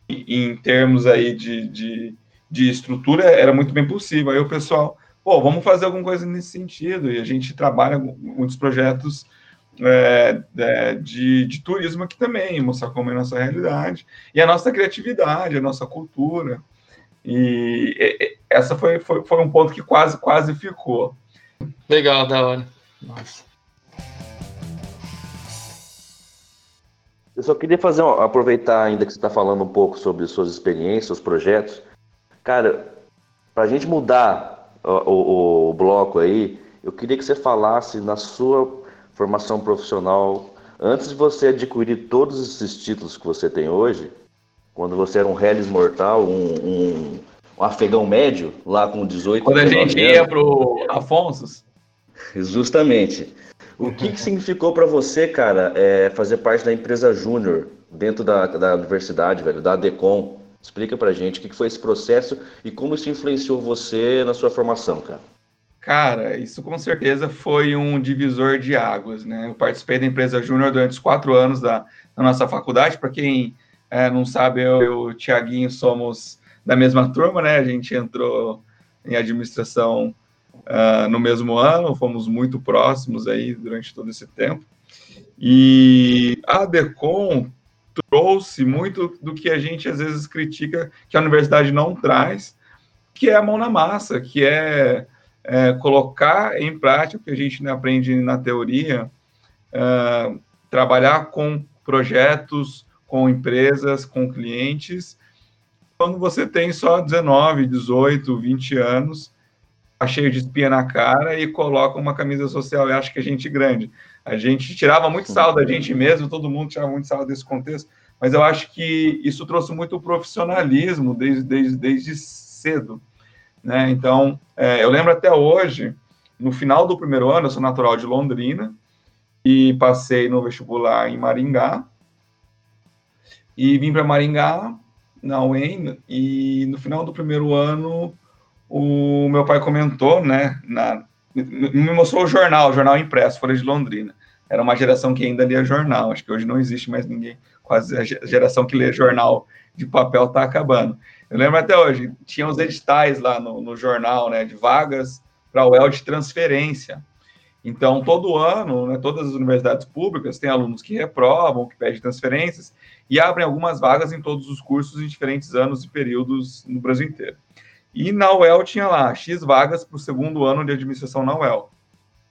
em termos aí de, de, de, estrutura era muito bem possível. Aí o pessoal, pô, vamos fazer alguma coisa nesse sentido, e a gente trabalha muitos projetos é, é, de, de, turismo aqui também, mostrar como é a nossa realidade, e a nossa criatividade, a nossa cultura. E, e essa foi, foi, foi um ponto que quase, quase ficou. Legal, da hora. Nossa. Eu só queria fazer, aproveitar ainda que você está falando um pouco sobre suas experiências, seus projetos. Cara, para a gente mudar o, o, o, bloco aí, eu queria que você falasse na sua formação profissional, antes de você adquirir todos esses títulos que você tem hoje, quando você era um Hellis mortal, um, um, um afegão médio, lá com 18 Quando a gente ia pro Afonso. *laughs* Justamente. O que, que significou para você, cara, é, fazer parte da empresa Júnior dentro da, da universidade, velho, da ADECOM? Explica pra gente o que, que foi esse processo e como isso influenciou você na sua formação, cara. Cara, isso com certeza foi um divisor de águas, né? Eu participei da empresa Júnior durante os quatro anos da, da nossa faculdade. Para quem é, não sabe, eu e o Tiaguinho somos da mesma turma, né? A gente entrou em administração uh, no mesmo ano, fomos muito próximos aí durante todo esse tempo. E a DECOM trouxe muito do que a gente às vezes critica que a universidade não traz, que é a mão na massa, que é, é colocar em prática o que a gente aprende na teoria, uh, trabalhar com projetos, com empresas, com clientes, quando você tem só 19, 18, 20 anos Tá cheio de espinha na cara e coloca uma camisa social e acha que a gente é grande. A gente tirava muito sal da gente mesmo, todo mundo tirava muito sal desse contexto, mas eu acho que isso trouxe muito profissionalismo desde, desde, desde cedo. Né? Então, é, eu lembro até hoje, no final do primeiro ano, eu sou natural de Londrina e passei no vestibular em Maringá e vim para Maringá, na UEM, e no final do primeiro ano o meu pai comentou, né, na, me mostrou o jornal, o jornal impresso, Folha de Londrina. Era uma geração que ainda lia jornal, acho que hoje não existe mais ninguém, quase a geração que lê jornal de papel está acabando. Eu lembro até hoje, tinha os editais lá no, no jornal, né, de vagas para o UEL de transferência. Então, todo ano, né, todas as universidades públicas têm alunos que reprovam, que pedem transferências, e abrem algumas vagas em todos os cursos em diferentes anos e períodos no Brasil inteiro. E na UEL tinha lá X vagas para o segundo ano de administração na UEL.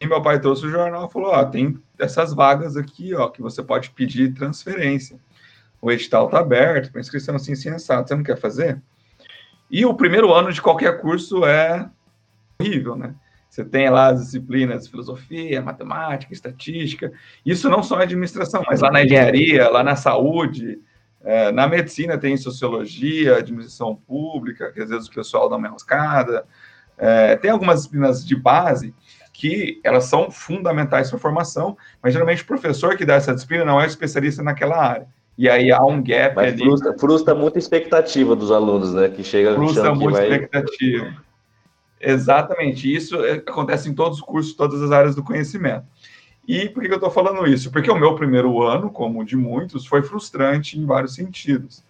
E meu pai trouxe o jornal e falou: Ó, tem essas vagas aqui, ó, que você pode pedir transferência. O edital está aberto, para inscrição assim, sensata. Você não quer fazer? E o primeiro ano de qualquer curso é horrível, né? Você tem lá as disciplinas de filosofia, matemática, estatística. Isso não só na administração, mas lá na engenharia, lá na saúde, é, na medicina tem sociologia, administração pública, que às vezes o pessoal dá uma enroscada. É, tem algumas disciplinas de base que elas são fundamentais para a formação, mas geralmente o professor que dá essa disciplina não é especialista naquela área. E aí há um gap mas ali. Frustra, frustra muita expectativa dos alunos, né? Que chega Frustra muita vai... expectativa. Exatamente. Isso é, acontece em todos os cursos, todas as áreas do conhecimento. E por que eu estou falando isso? Porque o meu primeiro ano, como o de muitos, foi frustrante em vários sentidos.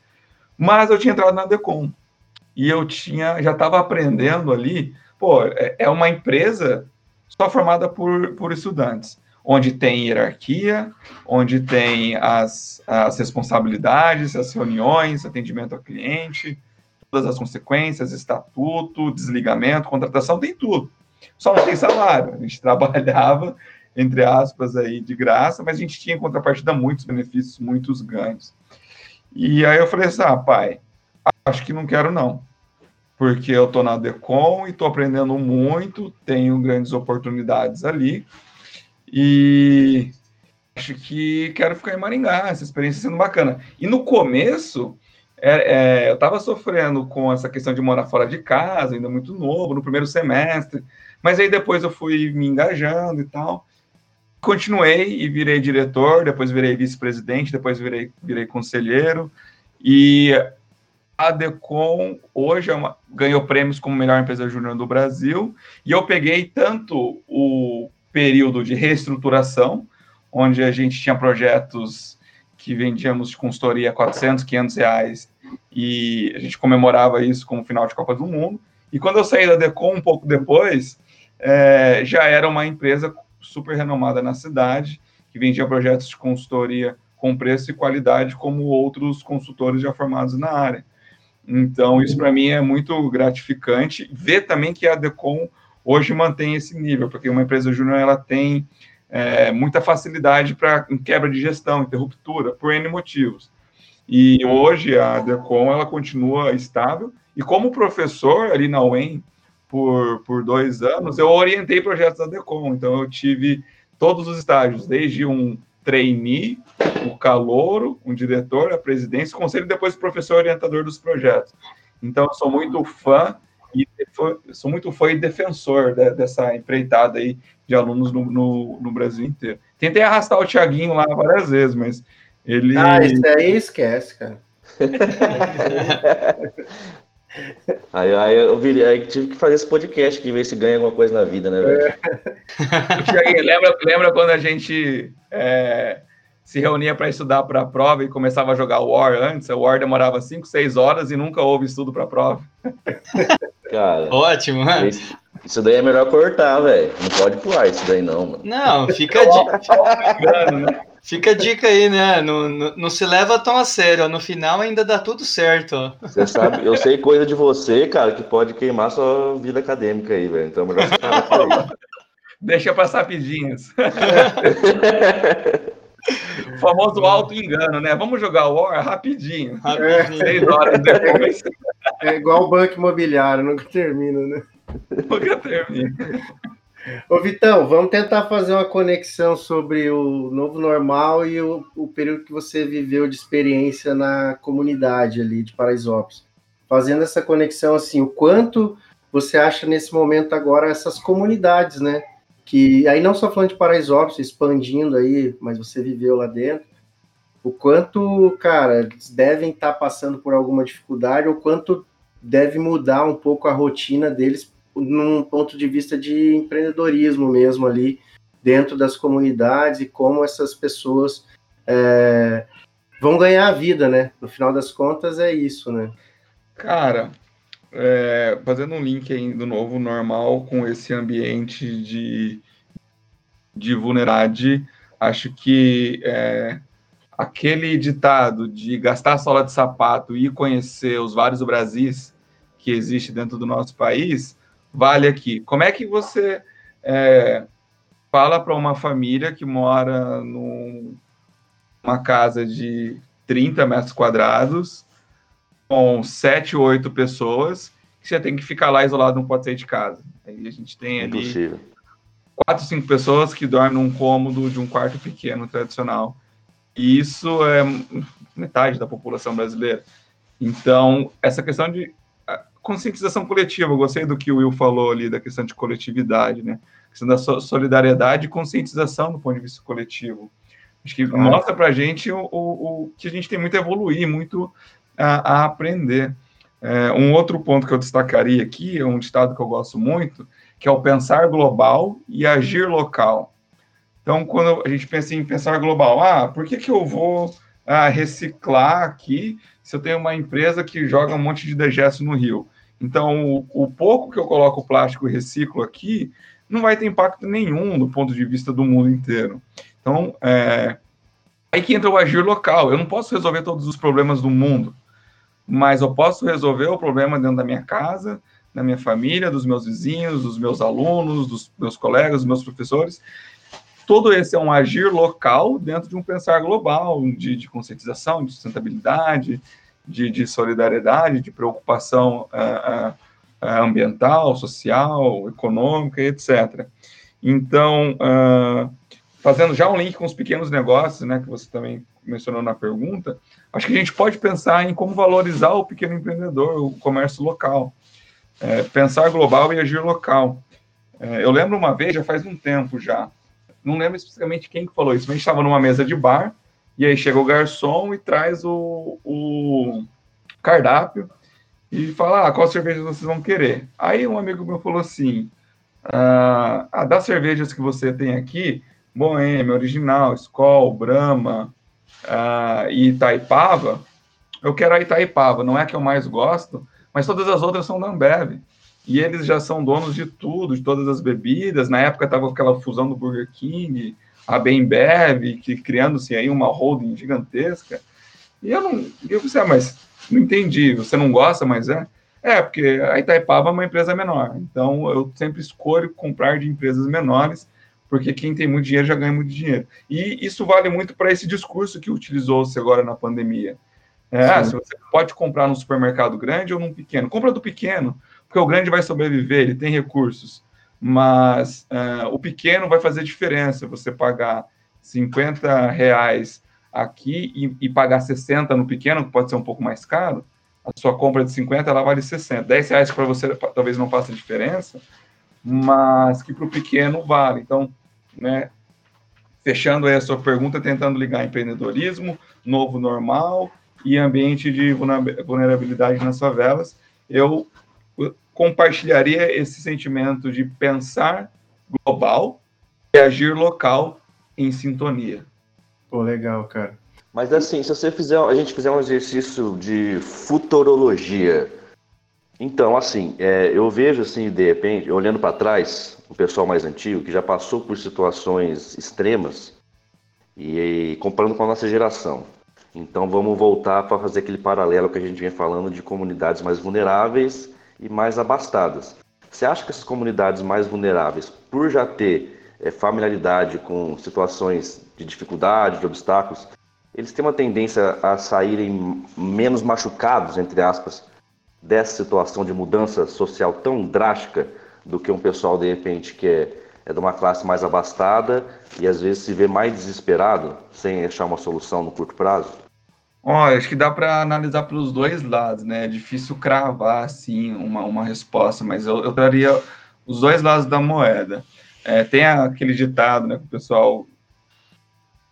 Mas eu tinha entrado na Decom e eu tinha já estava aprendendo ali. Pô, é, é uma empresa só formada por, por estudantes, onde tem hierarquia, onde tem as, as responsabilidades, as reuniões, atendimento ao cliente, todas as consequências, estatuto, desligamento, contratação, tem tudo. Só não tem salário. A gente *laughs* trabalhava entre aspas, aí de graça, mas a gente tinha em contrapartida muitos benefícios, muitos ganhos. E aí eu falei assim, ah, pai, acho que não quero não, porque eu tô na Decom e tô aprendendo muito, tenho grandes oportunidades ali, e acho que quero ficar em Maringá, essa experiência sendo bacana. E no começo, é, é, eu estava sofrendo com essa questão de morar fora de casa, ainda muito novo, no primeiro semestre, mas aí depois eu fui me engajando e tal, continuei e virei diretor, depois virei vice-presidente, depois virei, virei conselheiro. E a Decom hoje é uma, ganhou prêmios como melhor empresa júnior do Brasil. E eu peguei tanto o período de reestruturação, onde a gente tinha projetos que vendíamos de consultoria a 400, 500 reais e a gente comemorava isso como final de Copa do Mundo. E quando eu saí da Decom um pouco depois, é, já era uma empresa super renomada na cidade, que vendia projetos de consultoria com preço e qualidade, como outros consultores já formados na área. Então, isso para mim é muito gratificante. Ver também que a Decom hoje mantém esse nível, porque uma empresa júnior ela tem é, muita facilidade para quebra de gestão, interruptura, por N motivos. E hoje a Decom ela continua estável. E como professor ali na UEM, por, por dois anos, eu orientei projetos da Decom. Então, eu tive todos os estágios, desde um trainee, o calouro, um diretor, a presidência, o conselho depois professor orientador dos projetos. Então, eu sou muito fã e sou muito fã e defensor de, dessa empreitada aí de alunos no, no, no, Brasil inteiro. Tentei arrastar o Tiaguinho lá várias vezes, mas ele. Ah, isso aí esquece, cara. *laughs* Aí, aí eu virei, aí tive que fazer esse podcast que ver se ganha alguma coisa na vida, né, velho? É. *laughs* lembra, lembra quando a gente é, se reunia para estudar para a prova e começava a jogar War antes? O War demorava 5, 6 horas e nunca houve estudo para a prova. *laughs* Cara, ótimo, mano. Isso, isso daí é melhor cortar, velho. Não pode pular isso daí, não, mano. Não, fica de. né? *laughs* Fica a dica aí, né? Não, não, não, se leva tão a sério. Ó. No final ainda dá tudo certo. Ó. Você sabe, eu sei coisa de você, cara, que pode queimar sua vida acadêmica aí, velho. Então é melhor você por aí. Deixa passar rapidinhos. *laughs* o famoso auto-engano, né? Vamos jogar War rapidinho. rapidinho. Seis horas depois. É igual o banco imobiliário, nunca termina, né? Nunca termina. Ô Vitão, vamos tentar fazer uma conexão sobre o novo normal e o, o período que você viveu de experiência na comunidade ali de Paraisópolis. Fazendo essa conexão assim, o quanto você acha nesse momento agora essas comunidades, né? Que aí não só falando de Paraisópolis, expandindo aí, mas você viveu lá dentro. O quanto, cara, devem estar passando por alguma dificuldade, ou quanto deve mudar um pouco a rotina deles num ponto de vista de empreendedorismo mesmo ali dentro das comunidades e como essas pessoas é, vão ganhar a vida, né? No final das contas é isso, né? Cara, é, fazendo um link aí do novo normal com esse ambiente de de vulnerabilidade, acho que é, aquele ditado de gastar sola de sapato e conhecer os vários Brasis que existe dentro do nosso país, vale aqui. Como é que você é, fala para uma família que mora numa casa de 30 metros quadrados, com 7, 8 pessoas, que você tem que ficar lá isolado, não pode sair de casa. Aí a gente tem ali Impossível. quatro, cinco pessoas que dormem num cômodo de um quarto pequeno tradicional. E isso é metade da população brasileira. Então, essa questão de conscientização coletiva, eu gostei do que o Will falou ali, da questão de coletividade, né? A questão da solidariedade e conscientização do ponto de vista coletivo. Acho que mostra para a gente o, o, o, que a gente tem muito a evoluir, muito a, a aprender. É, um outro ponto que eu destacaria aqui é um ditado que eu gosto muito, que é o pensar global e agir local. Então, quando a gente pensa em pensar global, ah, por que, que eu vou ah, reciclar aqui se eu tenho uma empresa que joga um monte de degesso no rio? Então, o, o pouco que eu coloco plástico e reciclo aqui não vai ter impacto nenhum do ponto de vista do mundo inteiro. Então, é, aí que entra o agir local. Eu não posso resolver todos os problemas do mundo, mas eu posso resolver o problema dentro da minha casa, da minha família, dos meus vizinhos, dos meus alunos, dos meus colegas, dos meus professores. Todo esse é um agir local dentro de um pensar global, de, de conscientização, de sustentabilidade, de, de solidariedade, de preocupação uh, uh, ambiental, social, econômica, etc. Então, uh, fazendo já um link com os pequenos negócios, né, que você também mencionou na pergunta, acho que a gente pode pensar em como valorizar o pequeno empreendedor, o comércio local, é, pensar global e agir local. É, eu lembro uma vez, já faz um tempo já, não lembro especificamente quem que falou isso, mas a gente estava numa mesa de bar, e aí chega o garçom e traz o, o cardápio e fala, ah, qual cerveja vocês vão querer? Aí um amigo meu falou assim, ah, ah das cervejas que você tem aqui, Boêmia, Original, Skol, Brahma ah, e Itaipava, eu quero a Itaipava, não é a que eu mais gosto, mas todas as outras são da Ambev. E eles já são donos de tudo, de todas as bebidas. Na época estava aquela fusão do Burger King, a Bembev, que criando-se aí uma holding gigantesca. E eu não, eu pensei, ah, mas não entendi, você não gosta, mas é? É, porque a Itaipava é uma empresa menor, então eu sempre escolho comprar de empresas menores, porque quem tem muito dinheiro já ganha muito dinheiro. E isso vale muito para esse discurso que utilizou-se agora na pandemia. É, se você pode comprar num supermercado grande ou num pequeno, compra do pequeno, porque o grande vai sobreviver, ele tem recursos mas uh, o pequeno vai fazer diferença. Você pagar 50 reais aqui e, e, pagar 60 no pequeno, que pode ser um pouco mais caro, a sua compra de 50 ela vale 60. 10 reais para você talvez não faça diferença, mas que para o pequeno vale. Então, né, fechando aí a sua pergunta, tentando ligar empreendedorismo, novo normal e ambiente de vulnerabilidade nas favelas, eu compartilharia esse sentimento de pensar global e agir local em sintonia. Pô, legal, cara. Mas assim, se você fizer, a gente fizer um exercício de futurologia, então assim, é, eu vejo assim, de repente, olhando para trás, o pessoal mais antigo que já passou por situações extremas e, e comparando com a nossa geração. Então vamos voltar para fazer aquele paralelo que a gente vinha falando de comunidades mais vulneráveis e mais abastadas. Você acha que essas comunidades mais vulneráveis, por já ter é, familiaridade com situações de dificuldade, de obstáculos, eles têm uma tendência a saírem menos machucados, entre aspas, dessa situação de mudança social tão drástica do que um pessoal, de repente, que é, é de uma classe mais abastada e às vezes se vê mais desesperado sem achar uma solução no curto prazo? Olha, acho que dá para analisar pelos dois lados, né? É difícil cravar, assim, uma, uma resposta, mas eu, eu traria os dois lados da moeda. É, tem aquele ditado, né, que o pessoal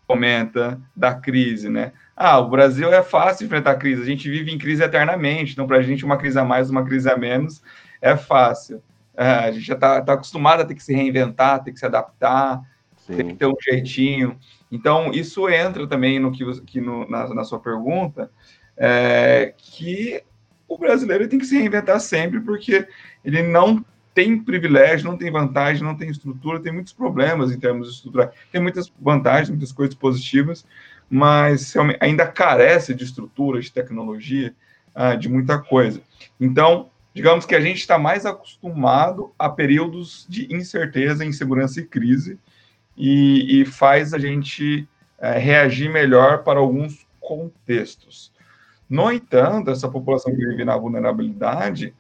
comenta da crise, né? Ah, o Brasil é fácil enfrentar a crise, a gente vive em crise eternamente, então para a gente uma crise a mais, uma crise a menos é fácil. É, a gente já está tá acostumado a ter que se reinventar, ter que se adaptar, Sim. ter que ter um jeitinho. Então, isso entra também no que, que no, na, na, sua pergunta, é, que o brasileiro tem que se reinventar sempre, porque ele não tem privilégio, não tem vantagem, não tem estrutura, tem muitos problemas em termos de estrutura. Tem muitas vantagens, muitas coisas positivas, mas ainda carece de estrutura, de tecnologia, uh, de muita coisa. Então, digamos que a gente está mais acostumado a períodos de incerteza, insegurança e crise, e, e faz a gente uh, reagir melhor para alguns contextos. No entanto, essa população que vive na vulnerabilidade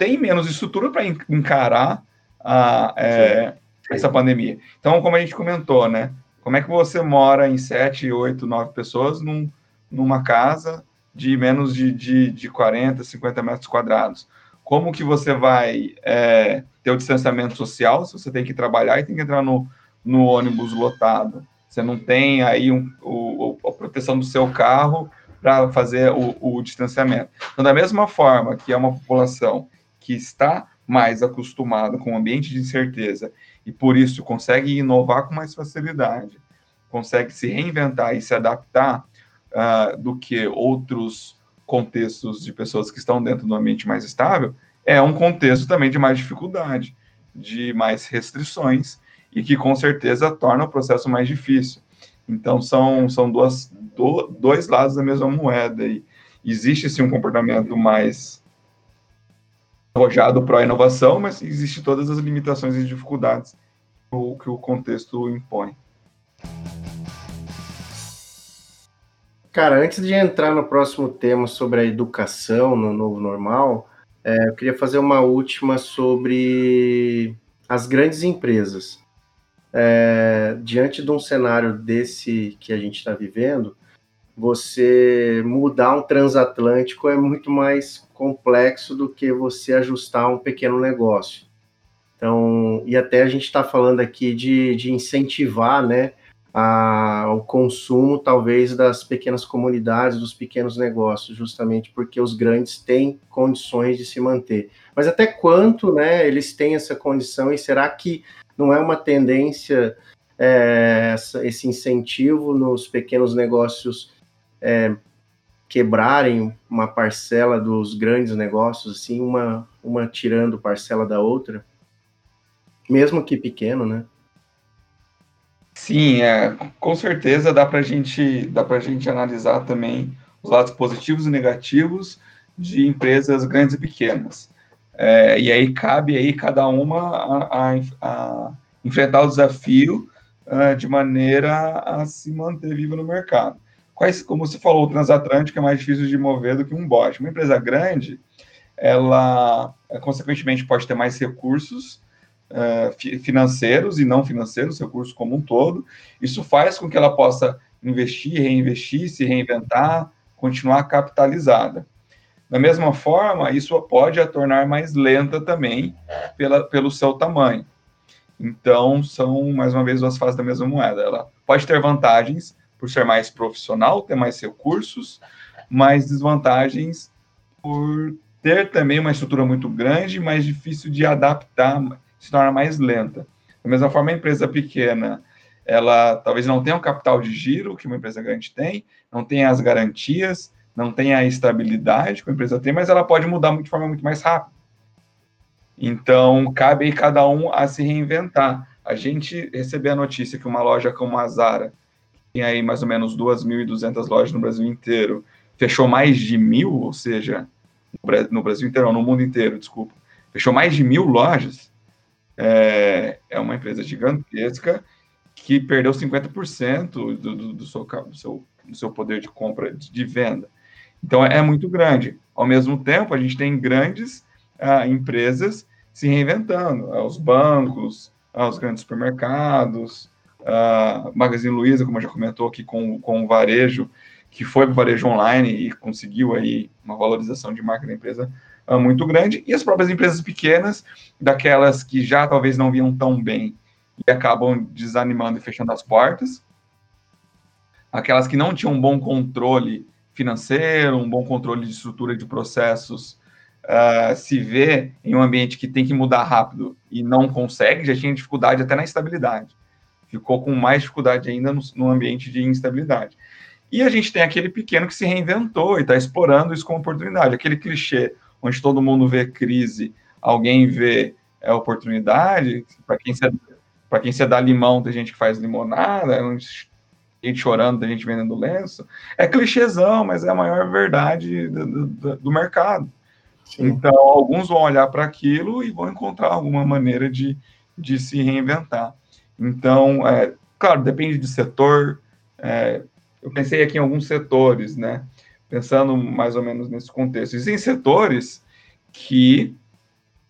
tem menos estrutura para encarar a, é, essa pandemia. Então, como a gente comentou, né? Como é que você mora em 7, 8, 9 pessoas num, numa casa de menos de, de, de 40, 50 metros quadrados? Como que você vai é, ter o distanciamento social se você tem que trabalhar e tem que entrar no, no ônibus lotado? Você não tem aí um, o, a proteção do seu carro para fazer o, o distanciamento. Então, da mesma forma que é uma população que está mais acostumado com o ambiente de incerteza e por isso consegue inovar com mais facilidade, consegue se reinventar e se adaptar uh, do que outros contextos de pessoas que estão dentro do ambiente mais estável, é um contexto também de mais dificuldade, de mais restrições e que com certeza torna o processo mais difícil. Então são, são duas, do, dois lados da mesma moeda e existe sim um comportamento mais arrojado para a inovação, mas existem todas as limitações e dificuldades que o, que o contexto impõe. Cara, antes de entrar no próximo tema sobre a educação no novo normal, é, eu queria fazer uma última sobre as grandes empresas. É, diante de um cenário desse que a gente está vivendo, você mudar um transatlântico é muito mais complexo do que você ajustar um pequeno negócio. Então, e até a gente está falando aqui de, de incentivar né, a, o consumo, talvez, das pequenas comunidades, dos pequenos negócios, justamente porque os grandes têm condições de se manter. Mas até quanto né, eles têm essa condição e será que não é uma tendência é, esse incentivo nos pequenos negócios é, quebrarem uma parcela dos grandes negócios, assim, uma, uma tirando parcela da outra, mesmo que pequeno, né? Sim, é, com certeza dá para gente, dá a gente analisar também os lados positivos e negativos de empresas grandes e pequenas. É, e aí cabe aí cada uma a, a, a enfrentar o desafio uh, de maneira a se manter viva no mercado. Quais, como você falou, o transatlântico é mais difícil de mover do que um bote. Uma empresa grande, ela, consequentemente, pode ter mais recursos uh, financeiros e não financeiros, recursos como um todo. Isso faz com que ela possa investir, reinvestir, se reinventar, continuar capitalizada. Da mesma forma, isso pode a tornar mais lenta também pela, pelo seu tamanho. Então, são, mais uma vez, duas faces da mesma moeda. Ela pode ter vantagens, por ser mais profissional, ter mais recursos, mais desvantagens por ter também uma estrutura muito grande, mais difícil de adaptar, se torna mais lenta. Da mesma forma, a empresa pequena, ela talvez não tenha o capital de giro que uma empresa grande tem, não tenha as garantias, não tenha a estabilidade que a empresa tem, mas ela pode mudar de forma muito mais rápida. Então, cabe aí cada um a se reinventar. A gente receber a notícia que uma loja como a Zara tem aí mais ou menos 2.200 lojas no Brasil inteiro, fechou mais de mil, ou seja, no Brasil inteiro, no mundo inteiro, desculpa, fechou mais de mil lojas, é, é uma empresa gigantesca que perdeu 50% do, do, do, seu, do, seu, do seu poder de compra, de, de venda. Então, é, muito grande. Ao mesmo tempo, a gente tem grandes ah, empresas se reinventando, ah, os bancos, ah, os grandes supermercados, uh, Magazine Luiza, como já comentou aqui com, com o varejo, que foi para o varejo online e conseguiu aí uma valorização de marca da empresa uh, muito grande, e as próprias empresas pequenas, daquelas que já talvez não vinham tão bem e acabam desanimando e fechando as portas, aquelas que não tinham um bom controle financeiro, um bom controle de estrutura de processos, uh, se vê em um ambiente que tem que mudar rápido e não consegue, já tinha dificuldade até na estabilidade ficou com mais dificuldade ainda no, no ambiente de instabilidade. E a gente tem aquele pequeno que se reinventou e está explorando isso como oportunidade. Aquele clichê onde todo mundo vê crise, alguém vê é oportunidade. Para quem se quem se dá limão, tem gente que faz limonada, gente chorando, tem gente vendendo lenço. É clichêzão, mas é a maior verdade do, do, do mercado. Sim. Então, alguns vão olhar para aquilo e vão encontrar alguma maneira de, de se reinventar. Então, é, claro, depende de setor. É, eu pensei aqui em alguns setores, né? Pensando mais ou menos nesse contexto. Existem setores que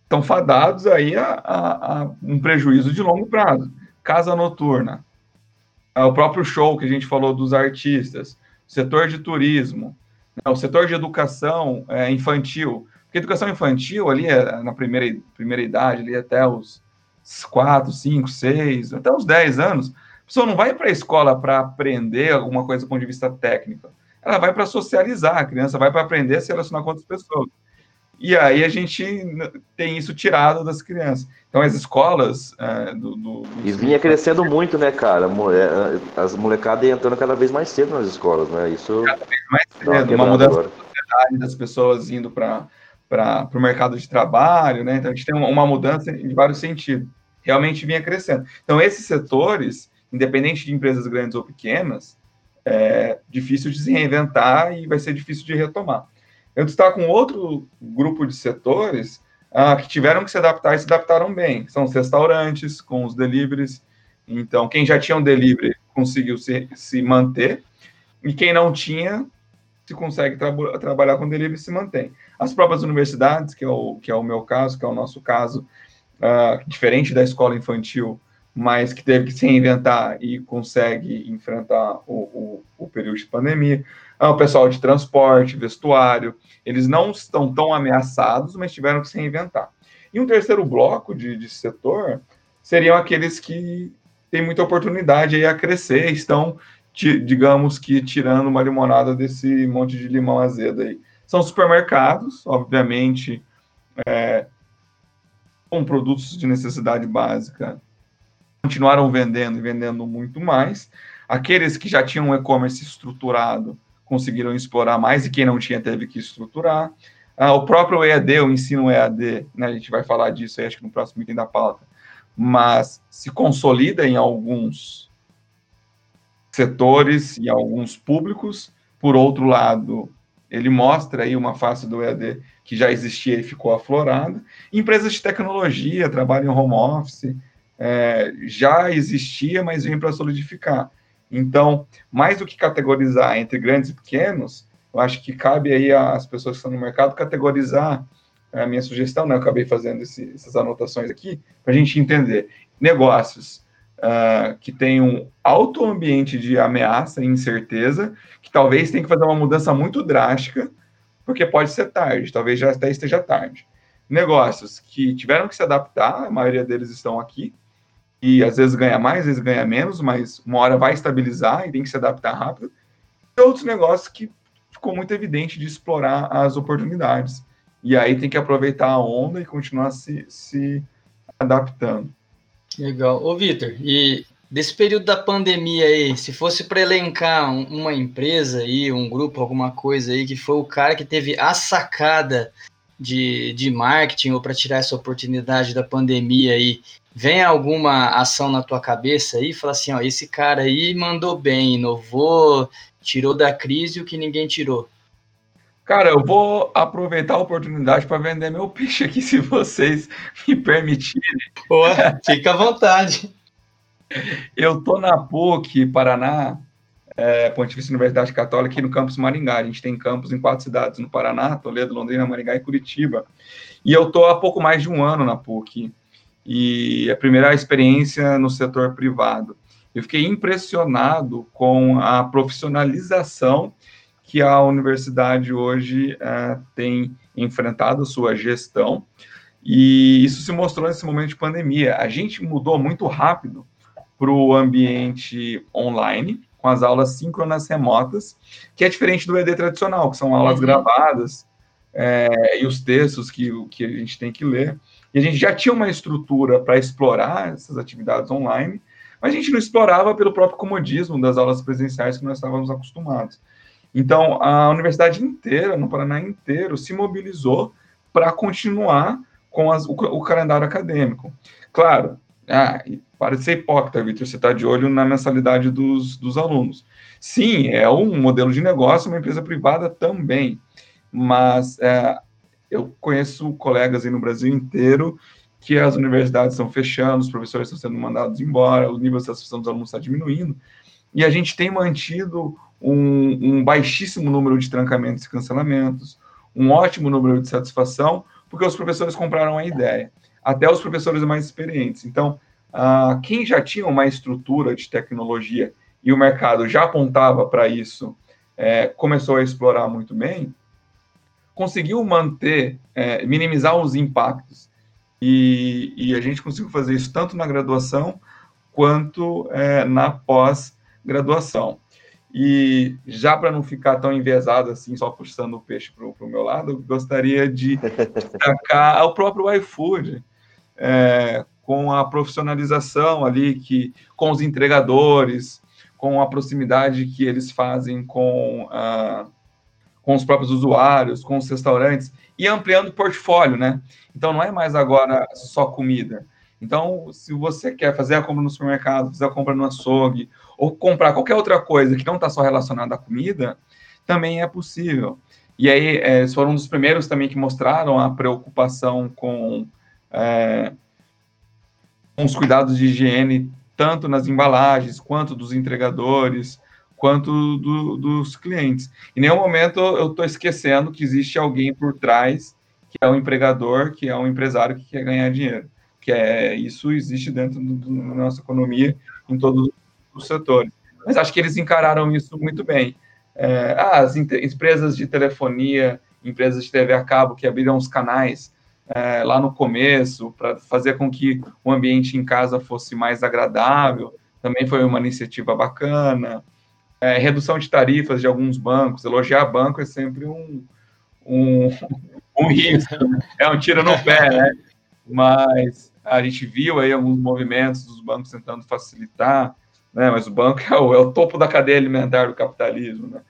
estão fadados aí a, a, a, um prejuízo de longo prazo. Casa noturna, é o próprio show que a gente falou dos artistas, setor de turismo, né? o setor de educação é, infantil. Porque educação infantil ali é, na primeira, primeira idade, ali até os 4, 5, 6, até os 10 anos, a pessoa não vai para a escola para aprender alguma coisa do ponto de vista técnico. Ela vai para socializar, a criança vai para aprender a se relacionar com outras pessoas. E aí a gente tem isso tirado das crianças. Então as escolas é, do, do, E vinha crescendo muito, né, cara? É, as molecadas entrando cada vez mais cedo nas escolas, né? Isso. Cada vez mais cedo, uma mudança agora. sociedade das pessoas indo para o mercado de trabalho, né? Então a gente tem uma mudança em vários sentidos. Realmente vinha crescendo. Então, esses setores, independente de empresas grandes ou pequenas, é difícil de se reinventar e vai ser difícil de retomar. Eu destaco um outro grupo de setores ah, que tiveram que se adaptar e se adaptaram bem. São os restaurantes, com os deliveries. Então, quem já tinha um delivery conseguiu se, se manter, e quem não tinha, se consegue tra trabalhar com delivery se mantém. As próprias universidades, que é o, que é o meu caso, que é o nosso caso, uh, diferente da escola infantil, mas que teve que se reinventar e consegue enfrentar o, o, o período de pandemia. Ah, o pessoal de transporte, vestuário, eles não estão tão ameaçados, mas tiveram que se reinventar. E um terceiro bloco de, de setor seriam aqueles que têm muita oportunidade a crescer, estão, digamos que, tirando uma limonada desse monte de limão azedo aí. São supermercados, obviamente, é, com produtos de necessidade básica, continuaram vendendo e vendendo muito mais. Aqueles que já tinham um e-commerce estruturado conseguiram explorar mais e quem não tinha teve que estruturar. Ah, o próprio EAD, o ensino EAD, né, a gente vai falar disso aí, acho que no próximo item da pauta, mas se consolida em alguns setores e alguns públicos. Por outro lado, ele mostra aí uma face do EAD que já existia e ficou aflorada. Empresas de tecnologia trabalham em home office, é, já existia, mas vem para solidificar. Então, mais do que categorizar entre grandes e pequenos, eu acho que cabe aí às pessoas que estão no mercado categorizar a minha sugestão, né? Eu acabei fazendo esse, essas anotações aqui para a gente entender negócios uh, que têm um alto ambiente de ameaça e incerteza, que talvez tenha que fazer uma mudança muito drástica, porque pode ser tarde, talvez já até esteja tarde. Negócios que tiveram que se adaptar, a maioria deles estão aqui, e às vezes ganha mais, às vezes ganha menos, mas uma hora vai estabilizar e tem que se adaptar rápido. E outros negócios que ficou muito evidente de explorar as oportunidades. E aí tem que aproveitar a onda e continuar se, se adaptando. Legal. Ô, Vitor, e desse período da pandemia aí, se fosse para elencar uma empresa aí, um grupo, alguma coisa aí, que foi o cara que teve a sacada de, de marketing ou para tirar essa oportunidade da pandemia aí, vem alguma ação na tua cabeça aí, fala assim, ó, esse cara aí mandou bem, inovou, tirou da crise o que ninguém tirou. Cara, eu vou aproveitar a oportunidade para vender meu peixe aqui, *laughs* se vocês me permitirem. Boa, fica à vontade. Eu tô na PUC, Paraná, é, Pontifícia Universidade Católica, aqui no campus Maringá. A gente tem campus em quatro cidades, no Paraná, Toledo, Londrina, Maringá e Curitiba. E eu estou há pouco mais de um ano na PUC. E a primeira experiência no setor privado. Eu fiquei impressionado com a profissionalização que a universidade hoje é, tem enfrentado sua gestão. E isso se mostrou nesse momento de pandemia. A gente mudou muito rápido para o ambiente online, com as aulas síncronas remotas, que é diferente do ED tradicional, que são aulas uhum. gravadas é, e os textos que, que a gente tem que ler. E a gente já tinha uma estrutura para explorar essas atividades online, mas a gente não explorava pelo próprio comodismo das aulas presenciais que nós estávamos acostumados. Então, a universidade inteira, no Paraná inteiro, se mobilizou para continuar com as, o, o, calendário acadêmico. Claro, ah, para de ser hipócrita, Vitor, você está de olho na mensalidade dos, dos alunos. Sim, é um modelo de negócio, uma empresa privada também, mas é, eu conheço colegas aí no Brasil inteiro que as universidades estão fechando, os professores estão sendo mandados embora, o nível de satisfação dos alunos está diminuindo, e a gente tem mantido um, um baixíssimo número de trancamentos e cancelamentos, um ótimo número de satisfação, porque os professores compraram a ideia, até os professores mais experientes. Então, uh, quem já tinha uma estrutura de tecnologia e o mercado já apontava para isso, é, começou a explorar muito bem, conseguiu manter, é, minimizar os impactos. E, e, a gente conseguiu fazer isso tanto na graduação quanto é, na pós-graduação. E já para não ficar tão enviesado assim, só puxando o peixe para o meu lado, eu gostaria de *laughs* destacar o próprio iFood, é, com a profissionalização ali, que, com os entregadores, com a proximidade que eles fazem com, a, com os próprios usuários, com os restaurantes, e ampliando o portfólio, né? Então não é mais agora só comida. Então, se você quer fazer a compra no supermercado, fazer a compra no açougue, ou comprar qualquer outra coisa que não está só relacionada à comida, também é possível. E aí, é, foram um dos primeiros também que mostraram a preocupação com, é, com os cuidados de higiene tanto nas embalagens, quanto dos entregadores, quanto do, dos clientes. Em nenhum momento eu estou esquecendo que existe alguém por trás, que é um empregador, que é um empresário que quer ganhar dinheiro. Que é isso existe dentro da nossa economia em todos os setores. Mas acho que eles encararam isso muito bem. É, ah, as empresas de telefonia, empresas de TV a cabo que abriram os canais é, lá no começo, para fazer com que o ambiente em casa fosse mais agradável. Também foi uma iniciativa bacana. É, redução de tarifas de alguns bancos. Elogiar banco é sempre um, um, *laughs* um risco, é um tiro no pé, né? Mas a gente viu aí alguns movimentos dos bancos tentando facilitar, né? Mas o banco *laughs* é o, é o topo da cadeia alimentar do capitalismo, né?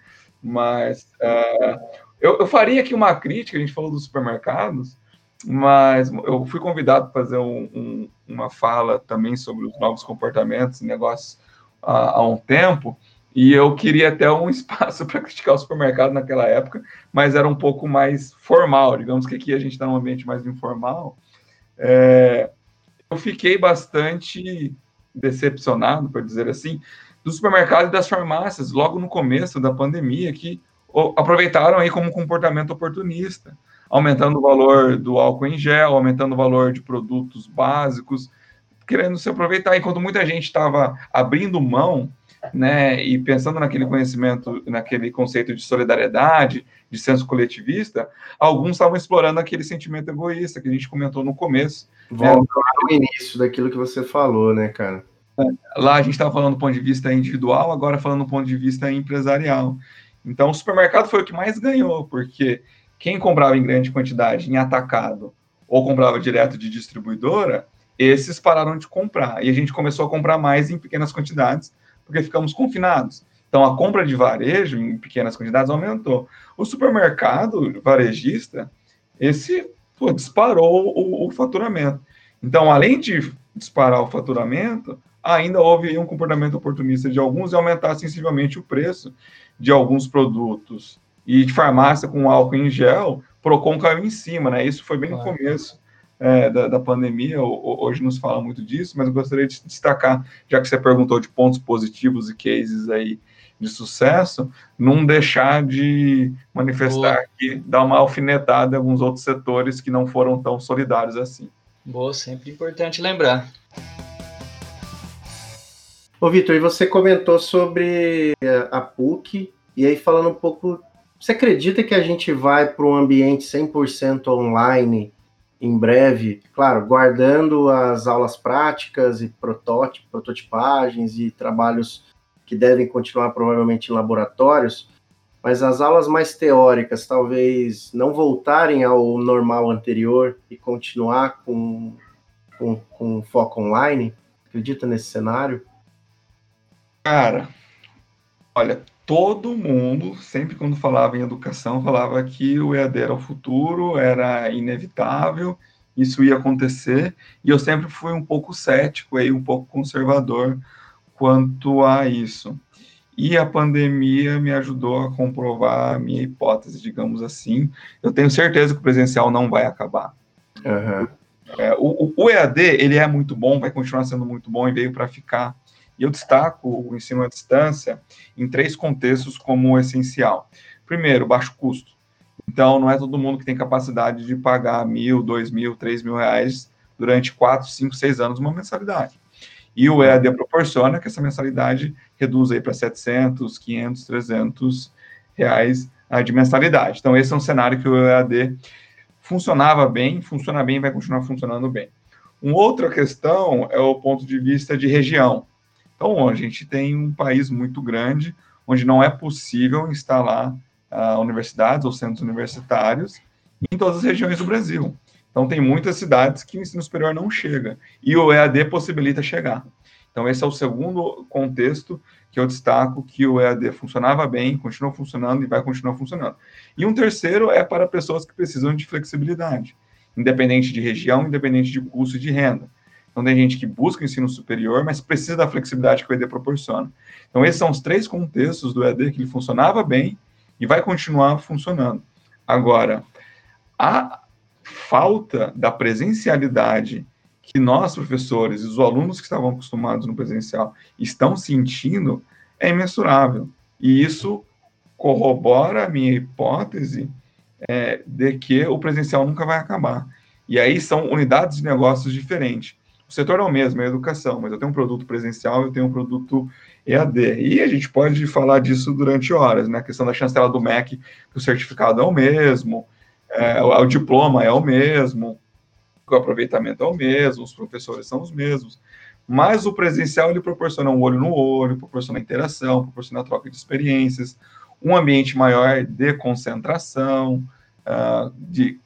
Mas uh, eu, eu faria aqui uma crítica, a gente falou dos supermercados, mas eu fui convidado para fazer um, um, uma fala também sobre os novos comportamentos e negócios há, há um tempo, e eu queria até um *laughs* espaço para criticar o supermercado naquela época, mas era um pouco mais formal, digamos que aqui a gente está num ambiente mais informal. É, eu fiquei bastante decepcionado, por dizer assim, do supermercado e das farmácias, logo no começo da pandemia, que aproveitaram aí como comportamento oportunista aumentando o valor do álcool em gel, aumentando o valor de produtos básicos, querendo se aproveitar. Enquanto muita gente estava abrindo mão, né, e pensando naquele conhecimento, naquele conceito de solidariedade, de senso coletivista, alguns estavam explorando aquele sentimento egoísta que a gente comentou no começo. Volta né? ao início daquilo que você falou, né, cara? Lá a gente estava falando do ponto de vista individual, agora falando do ponto de vista empresarial. Então, o supermercado foi o que mais ganhou, porque quem comprava em grande quantidade, em atacado, ou comprava direto de distribuidora, esses pararam de comprar. E a gente começou a comprar mais em pequenas quantidades, porque ficamos confinados. Então, a compra de varejo em pequenas quantidades aumentou. O supermercado varejista, esse pô, disparou o, o, faturamento. Então, além de disparar o faturamento, ainda houve um comportamento oportunista de alguns e aumentar sensivelmente o preço de alguns produtos e de farmácia com álcool em gel, Procon caiu em cima, né? Isso foi bem claro. no começo é, da, da, pandemia, hoje nos fala muito disso, mas eu gostaria de destacar, já que você perguntou de pontos positivos e cases aí de sucesso, não deixar de manifestar Boa. que dar uma alfinetada em alguns outros setores que não foram tão solidários assim. Boa, sempre importante lembrar. Ô, Vitor, e você comentou sobre a PUC, e aí falando um pouco você acredita que a gente vai para um ambiente 100% online em breve? Claro, guardando as aulas práticas e prototip, prototipagens e trabalhos que devem continuar provavelmente em laboratórios, mas as aulas mais teóricas talvez não voltarem ao normal anterior e continuar com, com, com foco online? Acredita nesse cenário? Cara, olha, todo mundo, sempre quando falava em educação, falava que o EAD era o futuro, era inevitável isso ia acontecer, e eu sempre fui um pouco cético, aí, um pouco conservador quanto a isso. E a pandemia me ajudou a comprovar a minha hipótese, digamos assim. Eu tenho certeza que o presencial não vai acabar. Uhum. É, o, o, EAD ele é muito bom, vai continuar sendo muito bom e veio para ficar. E eu destaco o ensino à distância em três contextos como essencial. Primeiro, baixo custo. Então, não é todo mundo que tem capacidade de pagar mil, dois mil, três mil reais durante quatro, cinco, seis anos uma mensalidade. E o EAD proporciona que essa mensalidade reduza aí para 700, 500, 300 reais de mensalidade. Então, esse é um cenário que o EAD funcionava bem, funciona bem e vai continuar funcionando bem. Uma outra questão é o ponto de vista de região. Então, a gente tem um país muito grande, onde não é possível instalar uh, universidades ou centros universitários em todas as regiões do Brasil. Então, tem muitas cidades que o ensino superior não chega, e o EAD possibilita chegar. Então, esse é o segundo contexto que eu destaco que o EAD funcionava bem, continua funcionando e vai continuar funcionando. E um terceiro é para pessoas que precisam de flexibilidade, independente de região, independente de custo e de renda. Então, tem gente que busca ensino superior, mas precisa da flexibilidade que o EAD proporciona. Então, esses são os três contextos do EAD que ele funcionava bem e vai continuar funcionando. Agora, a falta da presencialidade que nós, professores, e os alunos que estavam acostumados no presencial estão sentindo é imensurável. E isso corrobora a minha hipótese é, de que o presencial nunca vai acabar. E aí são unidades de negócios diferentes. O setor é o mesmo, é a educação, mas eu tenho um produto presencial, eu tenho um produto EAD. E a gente pode falar disso durante horas, né? A questão da chancela do MEC, que o certificado é o mesmo, é, o, o diploma é o mesmo, o aproveitamento é o mesmo, os professores são os mesmos, mas o presencial ele proporciona um olho no olho, proporciona interação, proporciona troca de experiências, um ambiente maior de concentração, uh, de,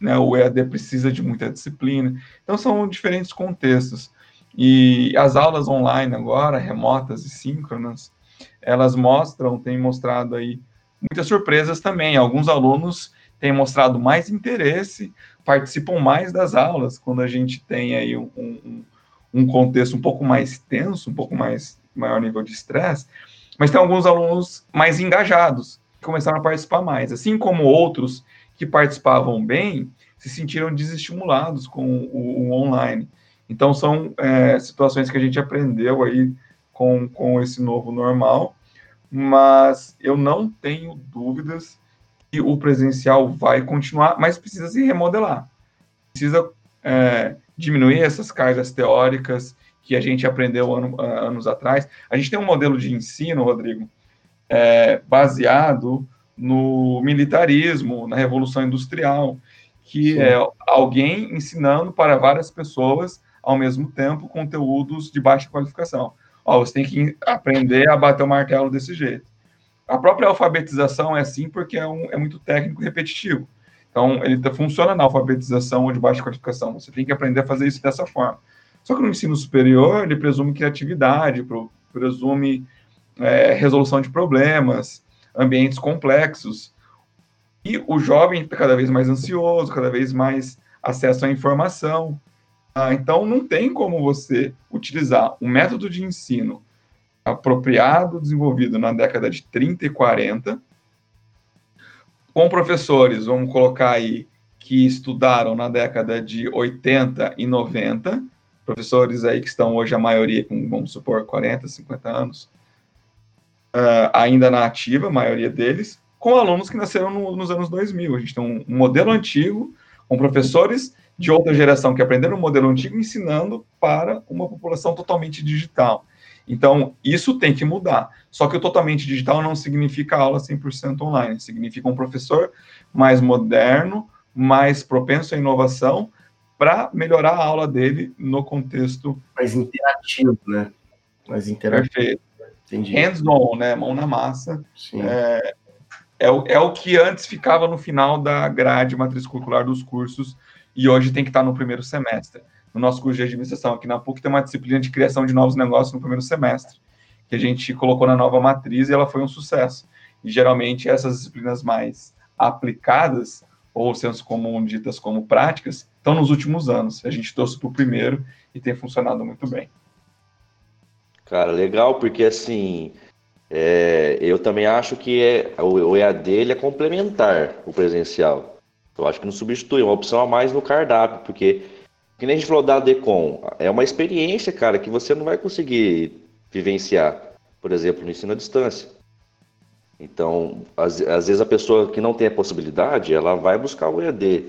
né, o EAD precisa de muita disciplina, então são diferentes contextos. E as aulas online agora, remotas e síncronas, elas mostram, têm mostrado aí muitas surpresas também. Alguns alunos têm mostrado mais interesse, participam mais das aulas, quando a gente tem aí um, um, um contexto um pouco mais tenso, um pouco mais maior nível de estresse, mas tem alguns alunos mais engajados, que começaram a participar mais, assim como outros que participavam bem, se sentiram desestimulados com o, o online. Então, são é, situações que a gente aprendeu aí com, com esse novo normal, mas eu não tenho dúvidas que o presencial vai continuar, mas precisa se remodelar. Precisa é, diminuir essas cargas teóricas que a gente aprendeu ano, anos atrás. A gente tem um modelo de ensino, Rodrigo, é, baseado no militarismo, na Revolução Industrial, que Sim. é alguém ensinando para várias pessoas ao mesmo tempo conteúdos de baixa qualificação. Ó, você tem que aprender a bater o martelo desse jeito. A própria alfabetização é assim porque é, um, é muito técnico e repetitivo. Então, ele tá, funciona na alfabetização ou de baixa qualificação. Você tem que aprender a fazer isso dessa forma. Só que no ensino superior, ele presume criatividade, presume é, resolução de problemas, ambientes complexos. E o jovem está cada vez mais ansioso, cada vez mais acesso à informação. Ah, então, não tem como você utilizar um método de ensino apropriado, desenvolvido na década de 30 e 40, com professores, vamos colocar aí, que estudaram na década de 80 e 90, professores aí que estão hoje a maioria com, vamos supor, 40, 50 anos, uh, ainda na ativa, a maioria deles, com alunos que nasceram no, nos anos 2000. A gente tem um, um modelo antigo, com professores de outra geração que aprenderam o modelo antigo ensinando para uma população totalmente digital. Então, isso tem que mudar. Só que o totalmente digital não significa aula 100% online, significa um professor mais moderno, mais propenso à inovação, para melhorar a aula dele no contexto. Mais interativo, né? Mais interativo. Perfeito. Hands-on, né? Mão na massa. É, é, o, é o que antes ficava no final da grade matriz curricular dos cursos e hoje tem que estar no primeiro semestre. No nosso curso de administração aqui na PUC tem uma disciplina de criação de novos negócios no primeiro semestre, que a gente colocou na nova matriz e ela foi um sucesso. E geralmente essas disciplinas mais aplicadas, ou senso comum ditas como práticas, estão nos últimos anos. A gente trouxe para o primeiro e tem funcionado muito bem. Cara, legal, porque assim, é, eu também acho que é, o, EAD ele é complementar o presencial. Eu acho que não substitui, é uma opção a mais no cardápio, porque, que nem a gente falou da ADECOM, é uma experiência, cara, que você não vai conseguir vivenciar, por exemplo, no ensino à distância. Então, às, às vezes a pessoa que não tem a possibilidade, ela vai buscar o EAD.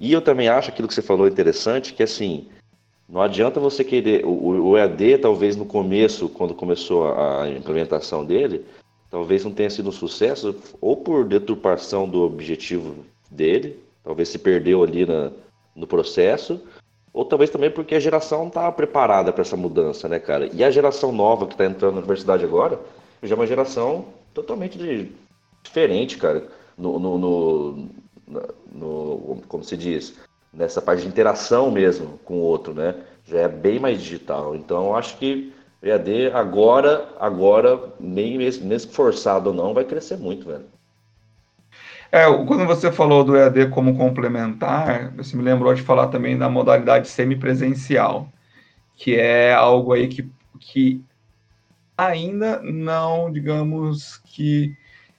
E eu também acho aquilo que você falou interessante, que assim, não adianta você querer. O, o EAD, talvez no começo, quando começou a implementação dele, talvez não tenha sido um sucesso, ou por deturpação do objetivo dele, talvez se perdeu ali na, no processo, ou talvez também porque a geração não estava preparada para essa mudança, né, cara? E a geração nova que está entrando na universidade agora, já é uma geração totalmente de, diferente, cara, no, no, no, no, como se diz, nessa parte de interação mesmo com o outro, né? Já é bem mais digital. Então, eu acho que EAD agora, agora, meio mesmo forçado ou não, vai crescer muito, velho. É, quando você falou do EAD como complementar, você me lembrou de falar também da modalidade semipresencial, que é algo aí que, que ainda não, digamos que,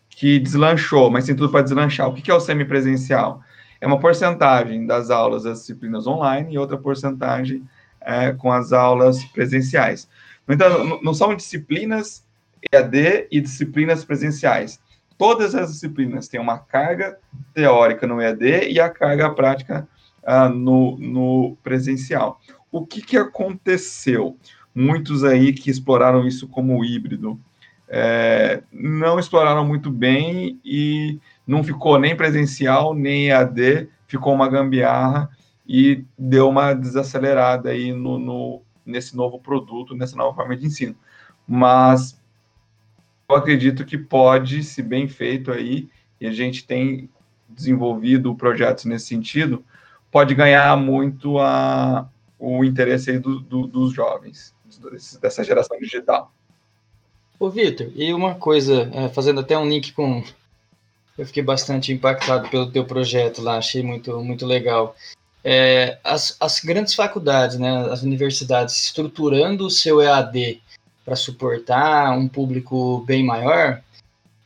que deslanchou, mas tem tudo para deslanchar. O que é o semipresencial? É uma porcentagem das aulas das disciplinas online e outra porcentagem é, com as aulas presenciais. Então, não são disciplinas EAD e disciplinas presenciais. Todas as disciplinas têm uma carga teórica no EAD e a carga prática ah, no, no presencial. O que, que aconteceu? Muitos aí que exploraram isso como híbrido é, não exploraram muito bem e não ficou nem presencial, nem EAD, ficou uma gambiarra e deu uma desacelerada aí no, no, nesse novo produto, nessa nova forma de ensino. Mas eu acredito que pode, se bem feito aí, e a gente tem desenvolvido projetos nesse sentido, pode ganhar muito a, o interesse do, do, dos jovens, dessa geração digital. Ô, Vitor, e uma coisa, é, fazendo até um link com eu fiquei bastante impactado pelo teu projeto lá, achei muito, muito legal. É, as, as grandes faculdades, né, as universidades estruturando o seu EAD para suportar um público bem maior,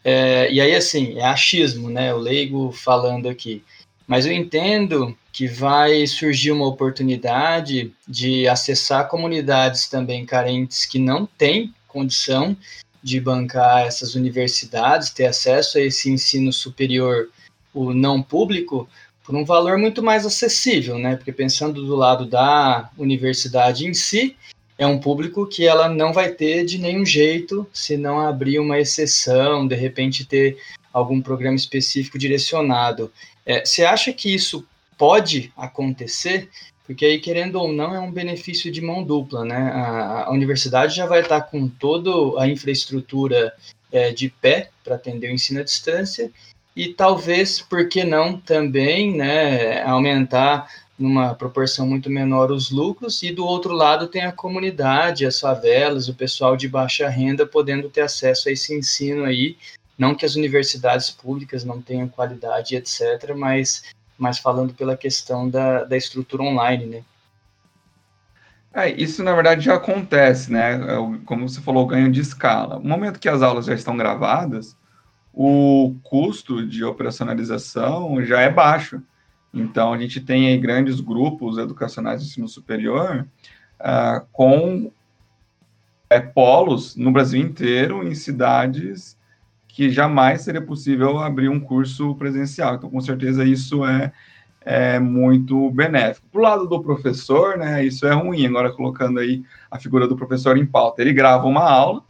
é, e aí assim, é achismo, né, o leigo falando aqui, mas eu entendo que vai surgir uma oportunidade de acessar comunidades também carentes que não têm condição de bancar essas universidades, ter acesso a esse ensino superior, o não público, por um valor muito mais acessível, né? Porque pensando do lado da universidade em si, é um público que ela não vai ter de nenhum jeito se não abrir uma exceção, de repente ter algum programa específico direcionado. É, você acha que isso pode acontecer? Porque aí, querendo ou não, é um benefício de mão dupla, né? A, a universidade já vai estar com toda a infraestrutura é, de pé para atender o ensino à distância e talvez, por que não, também né, aumentar numa proporção muito menor os lucros, e do outro lado tem a comunidade, as favelas, o pessoal de baixa renda podendo ter acesso a esse ensino aí, não que as universidades públicas não tenham qualidade, etc., mas mas falando pela questão da, da estrutura online, né? É, isso na verdade já acontece, né? É como você falou, ganho de escala. No momento que as aulas já estão gravadas, o custo de operacionalização já é baixo. Então, a gente tem aí grandes grupos educacionais de ensino superior uh, com é, polos no Brasil inteiro, em cidades que jamais seria possível abrir um curso presencial. Então, com certeza, isso é, é muito benéfico. Para o lado do professor, né, isso é ruim. Agora, colocando aí a figura do professor em pauta, ele grava uma aula,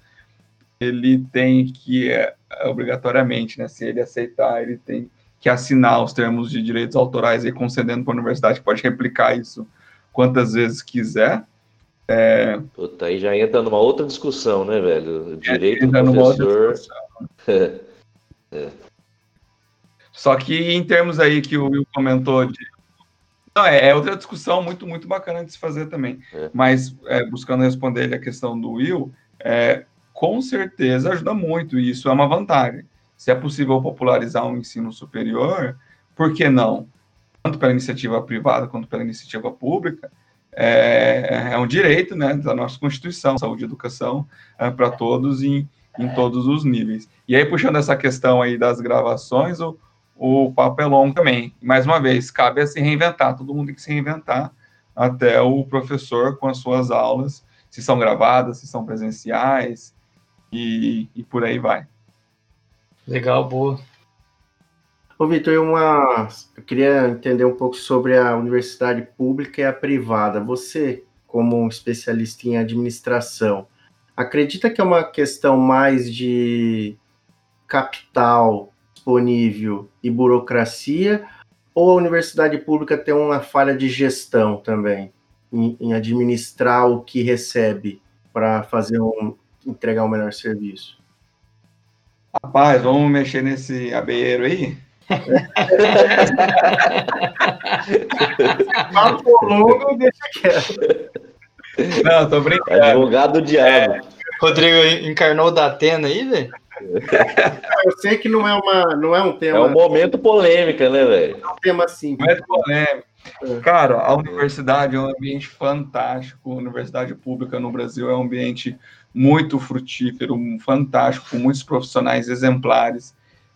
ele tem que, é, obrigatoriamente, né, se ele aceitar, ele tem que assinar os termos de direitos autorais e concedendo para a universidade, que pode replicar isso quantas vezes quiser. É... Puta, aí já entra numa outra discussão, né, velho? Direito é, do professor é. Só que em termos aí que o Will comentou de. Não, é, é outra discussão muito, muito bacana de se fazer também. É. Mas é, buscando responder a questão do Will, é, com certeza ajuda muito, e isso é uma vantagem. Se é possível popularizar um ensino superior, por que não? tanto pela iniciativa privada quanto pela iniciativa pública, é, é um direito né, da nossa Constituição, saúde e educação é, para todos em, em todos os níveis. E aí, puxando essa questão aí das gravações, o, o papo é longo também. Mais uma vez, cabe a se reinventar, todo mundo tem que se reinventar, até o professor com as suas aulas, se são gravadas, se são presenciais, e, e por aí vai. Legal, boa. Ô, Vitor, uma... eu queria entender um pouco sobre a universidade pública e a privada. Você, como um especialista em administração, acredita que é uma questão mais de capital disponível e burocracia, ou a universidade pública tem uma falha de gestão também, em, em administrar o que recebe para fazer um, entregar um melhor serviço? Rapaz, vamos mexer nesse abeiro aí? *laughs* *laughs* Papo longo, deixa quieto. Não, tô brincando. Advogado do diabo. É, Rodrigo encarnou da Atena aí, velho? Eu sei que não é, uma, não é um tema. É um momento polêmica, né, velho? É um tema simples. Momento polêmico. É. Cara, a universidade é um ambiente fantástico. A universidade pública no Brasil é um ambiente muito frutífero, fantástico, com muitos profissionais exemplares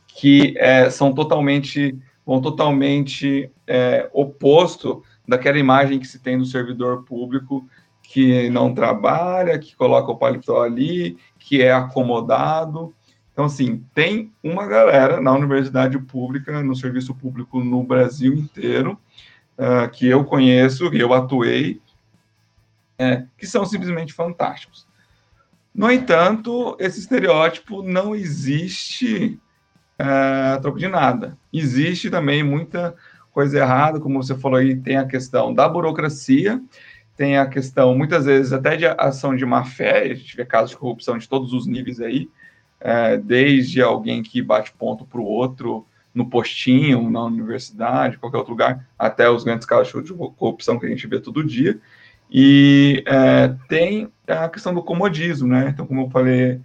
que é, são totalmente, vão totalmente é, oposto daquela imagem que se tem do servidor público que não trabalha, que coloca o paletó ali, que é acomodado. Então, assim, tem uma galera na universidade pública, no serviço público no Brasil inteiro, uh, que eu conheço, que eu atuei, é, que são simplesmente fantásticos. No entanto, esse estereótipo não existe uh, troco de nada. Existe também muita coisa errada, como você falou aí, tem a questão da burocracia, tem a questão, muitas vezes, até de ação de má fé, a gente vê casos de corrupção de todos os níveis aí, é, desde alguém que bate ponto para o outro no postinho, na universidade, qualquer outro lugar, até os grandes casos de corrupção que a gente vê todo dia. E é, tem a questão do comodismo, né? Então, como eu falei,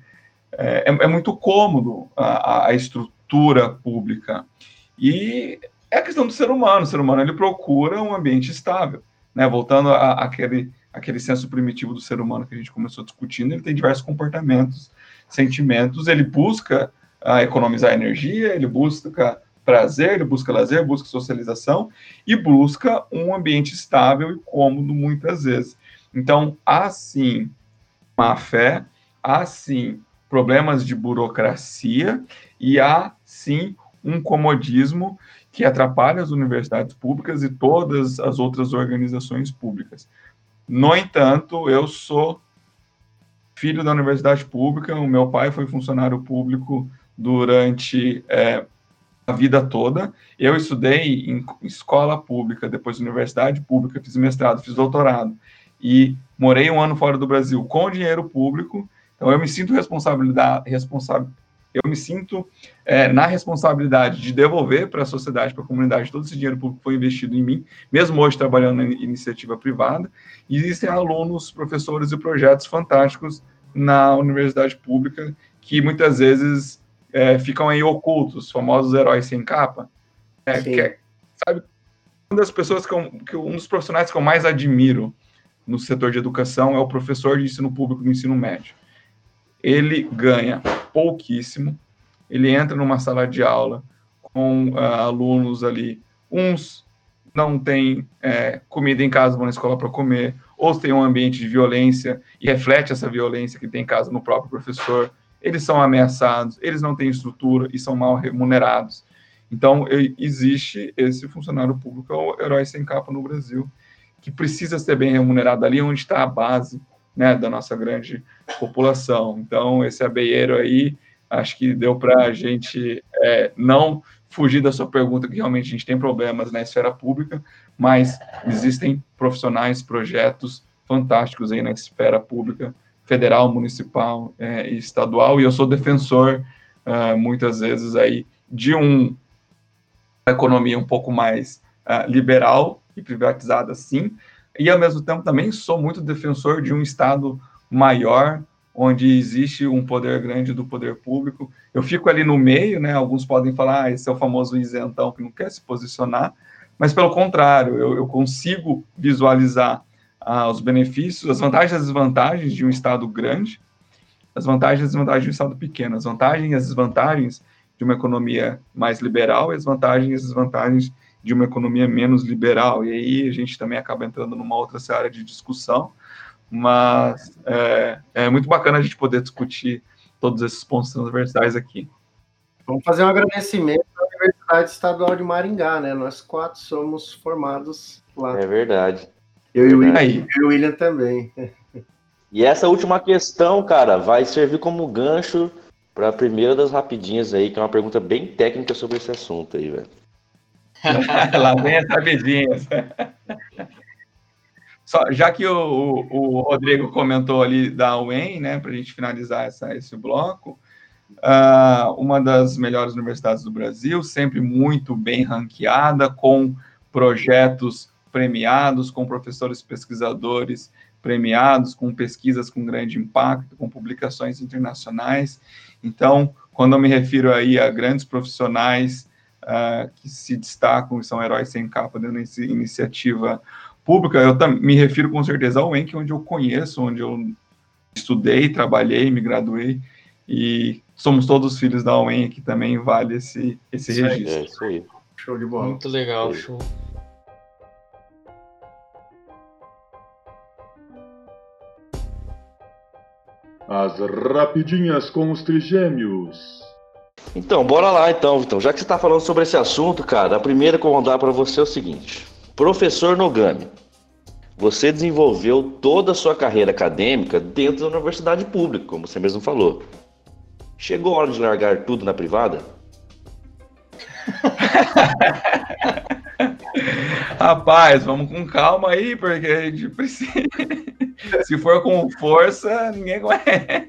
é, é, é muito cômodo a, a, estrutura pública. E é a questão do ser humano. O ser humano ele procura um ambiente estável né, voltando àquele aquele senso primitivo do ser humano que a gente começou discutindo, ele tem diversos comportamentos, sentimentos, ele busca uh, economizar energia, ele busca prazer, ele busca lazer, busca socialização e busca um ambiente estável e cômodo muitas vezes. Então, há sim má fé, há sim problemas de burocracia e há sim um comodismo que atrapalha as universidades públicas e todas as outras organizações públicas. No entanto, eu sou filho da universidade pública, o meu pai foi funcionário público durante é, a vida toda. Eu estudei em escola pública, depois universidade pública, fiz mestrado, fiz doutorado e morei um ano fora do Brasil com dinheiro público. Então eu me sinto responsável, eu me sinto é, na responsabilidade de devolver para a sociedade, para a comunidade, todo esse dinheiro público que foi investido em mim, mesmo hoje trabalhando em iniciativa privada. E existem alunos, professores e projetos fantásticos na universidade pública que muitas vezes é, ficam aí ocultos, os famosos heróis sem capa. É, que é, sabe, uma das pessoas que, eu, que um dos profissionais que eu mais admiro no setor de educação é o professor de ensino público do ensino médio ele ganha pouquíssimo, ele entra numa sala de aula com uh, alunos ali, uns não têm é, comida em casa, vão na escola para comer, ou tem um ambiente de violência e reflete essa violência que tem em casa no próprio professor, eles são ameaçados, eles não têm estrutura e são mal remunerados. Então, existe esse funcionário público, é o herói sem capa no Brasil, que precisa ser bem remunerado ali onde está a base né, da nossa grande população. Então, esse abeieiro aí, acho que deu para a gente é, não fugir da sua pergunta, que realmente a gente tem problemas na esfera pública, mas existem profissionais, projetos fantásticos aí na esfera pública, federal, municipal é, e estadual, e eu sou defensor, uh, muitas vezes, aí, de um, economia um pouco mais uh, liberal e privatizada, sim, e ao mesmo tempo também sou muito defensor de um Estado maior, onde existe um poder grande do poder público. Eu fico ali no meio, né? Alguns podem falar, ah, esse é o famoso isentão que não quer se posicionar, mas pelo contrário, eu, eu consigo visualizar ah, os benefícios, as vantagens e as desvantagens de um Estado grande, as vantagens e as desvantagens de um Estado pequeno, as vantagens e as desvantagens de uma economia mais liberal e as vantagens e as desvantagens de uma economia menos liberal. E aí a gente também acaba entrando numa outra área de discussão, mas é, é muito bacana a gente poder discutir todos esses pontos transversais aqui. Vamos fazer um agradecimento à Universidade Estadual de Maringá, né? Nós quatro somos formados lá. É verdade. Eu, e, o William, eu e o William também. *laughs* E essa última questão, cara, vai servir como gancho para a primeira das rapidinhas aí, que é uma pergunta bem técnica sobre esse assunto aí, velho. *laughs* Lá vem as rapidinhas. Só, já que o, o, Rodrigo comentou ali da UEM, né, para a gente finalizar essa, esse bloco, uh, uma das melhores universidades do Brasil, sempre muito bem ranqueada, com projetos premiados, com professores pesquisadores premiados, com pesquisas com grande impacto, com publicações internacionais. Então, quando eu me refiro aí a grandes profissionais uh, que se destacam e são heróis sem capa dentro da iniciativa pública, eu me refiro com certeza ao ENC, onde eu conheço, onde eu estudei, trabalhei, me graduei, e somos todos filhos da UEM, que também vale esse, esse isso registro. Aí, é isso aí. Show de bola. Muito legal, show. As rapidinhas com os trigêmeos. Então, bora lá então, Então, Já que você está falando sobre esse assunto, cara, a primeira que eu vou dar para você é o seguinte. Professor Nogami, você desenvolveu toda a sua carreira acadêmica dentro da universidade pública, como você mesmo falou. Chegou a hora de largar tudo na privada? *laughs* Rapaz, vamos com calma aí, porque a gente precisa. *laughs* Se for com força, ninguém aguenta.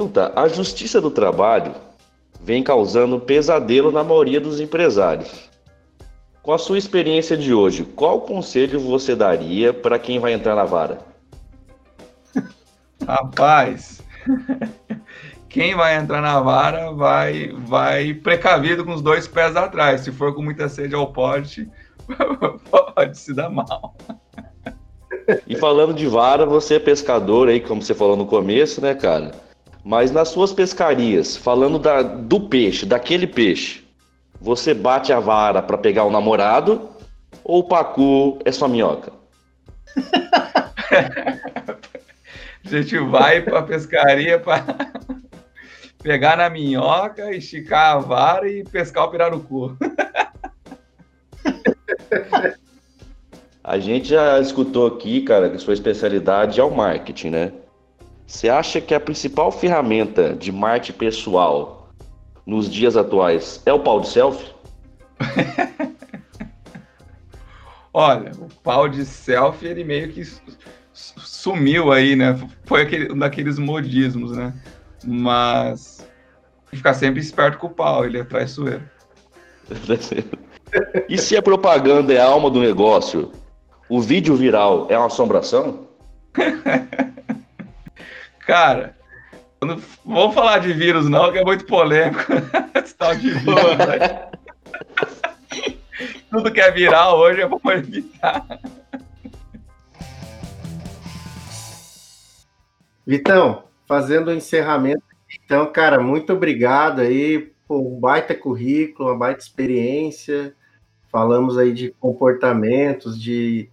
Então tá, a justiça do trabalho vem causando pesadelo na maioria dos empresários. Com a sua experiência de hoje, qual conselho você daria para quem vai entrar na vara? *laughs* Rapaz, *laughs* quem vai entrar na vara vai vai precavido com os dois pés atrás. Se for com muita sede ao pote, *laughs* pode se dar mal. E falando de vara, você é pescador aí, como você falou no começo, né, cara? Mas nas suas pescarias, falando da, do peixe, daquele peixe, você bate a vara para pegar o namorado ou o pacu é sua minhoca? *laughs* a gente vai para pescaria para *laughs* pegar na minhoca, esticar a vara e pescar o pirarucu. *laughs* A gente já escutou aqui, cara, que sua especialidade é o marketing, né? Você acha que a principal ferramenta de marketing pessoal nos dias atuais é o pau de selfie? *laughs* Olha, o pau de selfie ele meio que sumiu aí, né? Foi aquele, um daqueles modismos, né? Mas ficar sempre esperto com o pau, ele é traiçoeiro. *laughs* e se a propaganda é a alma do negócio, o vídeo viral é uma assombração? *laughs* Cara, não vamos falar de vírus, não, que é muito polêmico. *laughs* Esse tal de vírus, né? Tudo que é viral hoje eu vou evitar. Vitão, fazendo o encerramento, então, cara, muito obrigado aí por um baita currículo, uma baita experiência. Falamos aí de comportamentos, de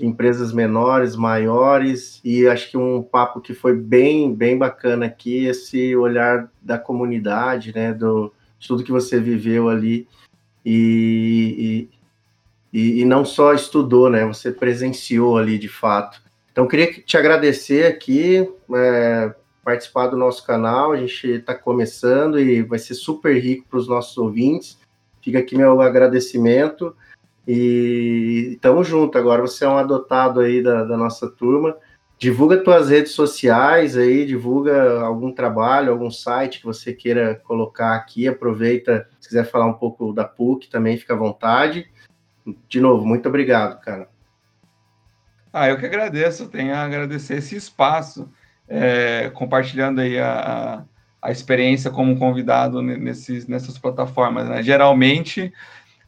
empresas menores, maiores, e acho que um papo que foi bem, bem bacana aqui, esse olhar da comunidade, né, do, de tudo que você viveu ali, e, e, e não só estudou, né, você presenciou ali de fato. Então, queria te agradecer aqui, é, participar do nosso canal, a gente está começando e vai ser super rico para os nossos ouvintes. Fica aqui meu agradecimento. E tamo junto. Agora você é um adotado aí da, da nossa turma. Divulga tuas redes sociais aí, divulga algum trabalho, algum site que você queira colocar aqui. Aproveita, se quiser falar um pouco da PUC também, fica à vontade. De novo, muito obrigado, cara. Ah, eu que agradeço, tenho a agradecer esse espaço, é, compartilhando aí a, a experiência como convidado nesses, nessas plataformas. Né? Geralmente,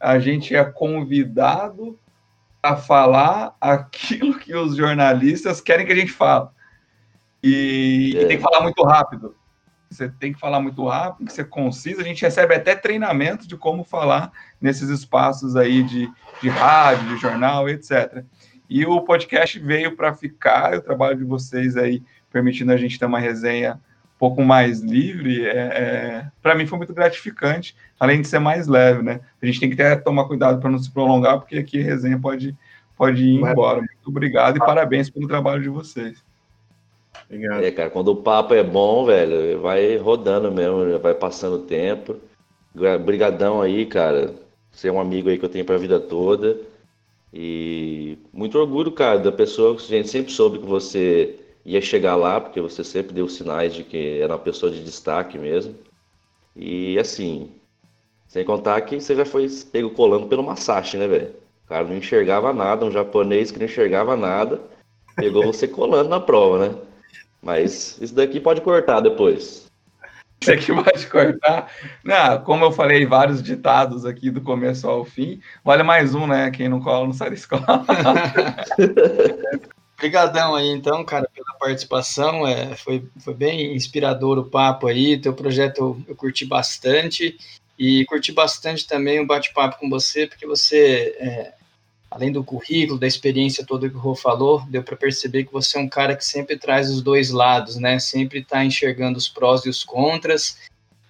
a gente é convidado a falar aquilo que os jornalistas querem que a gente fale. E, é. e tem que falar muito rápido. Você tem que falar muito rápido, que ser conciso. A gente recebe até treinamento de como falar nesses espaços aí de, de rádio, de jornal, etc. E o podcast veio para ficar, o trabalho de vocês aí, permitindo a gente ter uma resenha pouco mais livre, é, é para mim foi muito gratificante, além de ser mais leve, né? A gente tem que ter, tomar cuidado para não se prolongar, porque aqui a resenha pode, pode ir embora. Muito obrigado e parabéns pelo trabalho de vocês. Obrigado. É, cara, quando o papo é bom, velho, vai rodando mesmo, vai passando o tempo. Obrigadão aí, cara. Você é um amigo aí que eu tenho pra vida toda. E muito orgulho, cara, da pessoa que a gente sempre soube que você ia chegar lá, porque você sempre deu sinais de que era uma pessoa de destaque mesmo. E assim, sem contar que você já foi pego colando pelo Masashi, né, velho? O cara não enxergava nada, um japonês que não enxergava nada, pegou você colando na prova, né? Mas isso daqui pode cortar depois. Isso aqui pode cortar. Não, como eu falei vários ditados aqui do começo ao fim, vale mais um, né? Quem não cola não sai da escola. *laughs* Obrigadão aí, então, cara, pela participação. É, foi, foi bem inspirador o papo aí. Teu projeto eu, curti bastante. E curti bastante também o bate-papo com você, porque você é, além do currículo, da experiência toda que o Rô falou, deu para perceber que você é um cara que sempre traz os dois lados, né? Sempre está enxergando os prós e os contras.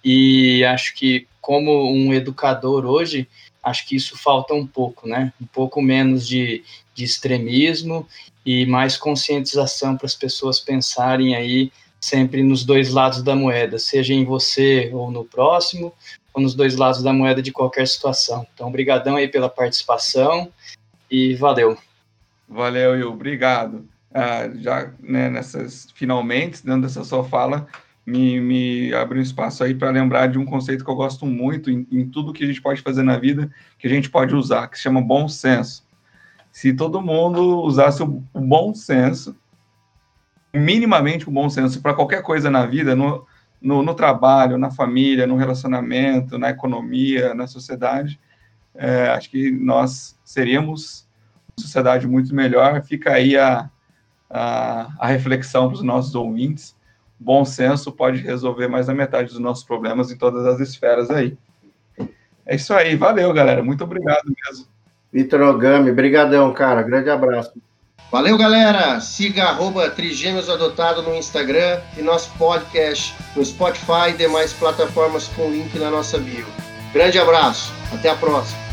E acho que como um educador hoje, acho que isso falta um pouco, né? Um pouco menos de, de extremismo e mais conscientização para as pessoas pensarem aí sempre nos dois lados da moeda, seja em você ou no próximo, ou nos dois lados da moeda de qualquer situação. Então, obrigadão aí pela participação e valeu. Valeu, Will, obrigado. Ah, já né, nessas, finalmente, dentro dessa sua fala, me, me abre um espaço aí para lembrar de um conceito que eu gosto muito em, em, tudo que a gente pode fazer na vida, que a gente pode usar, que se chama bom senso. Se todo mundo usasse o, bom senso, minimamente o bom senso para qualquer coisa na vida, no, no, no, trabalho, na família, no relacionamento, na economia, na sociedade, é, acho que nós seríamos uma sociedade muito melhor. Fica aí a, a, a reflexão para os nossos ouvintes. Bom senso pode resolver mais da metade dos nossos problemas em todas as esferas aí. É isso aí, valeu, galera. Muito obrigado mesmo. Vitor Ogami, brigadão, cara. Grande abraço. Valeu, galera. Siga arroba Trigêmeos Adotado no Instagram e nosso podcast no Spotify e demais plataformas com link na nossa bio. Grande abraço. Até a próxima.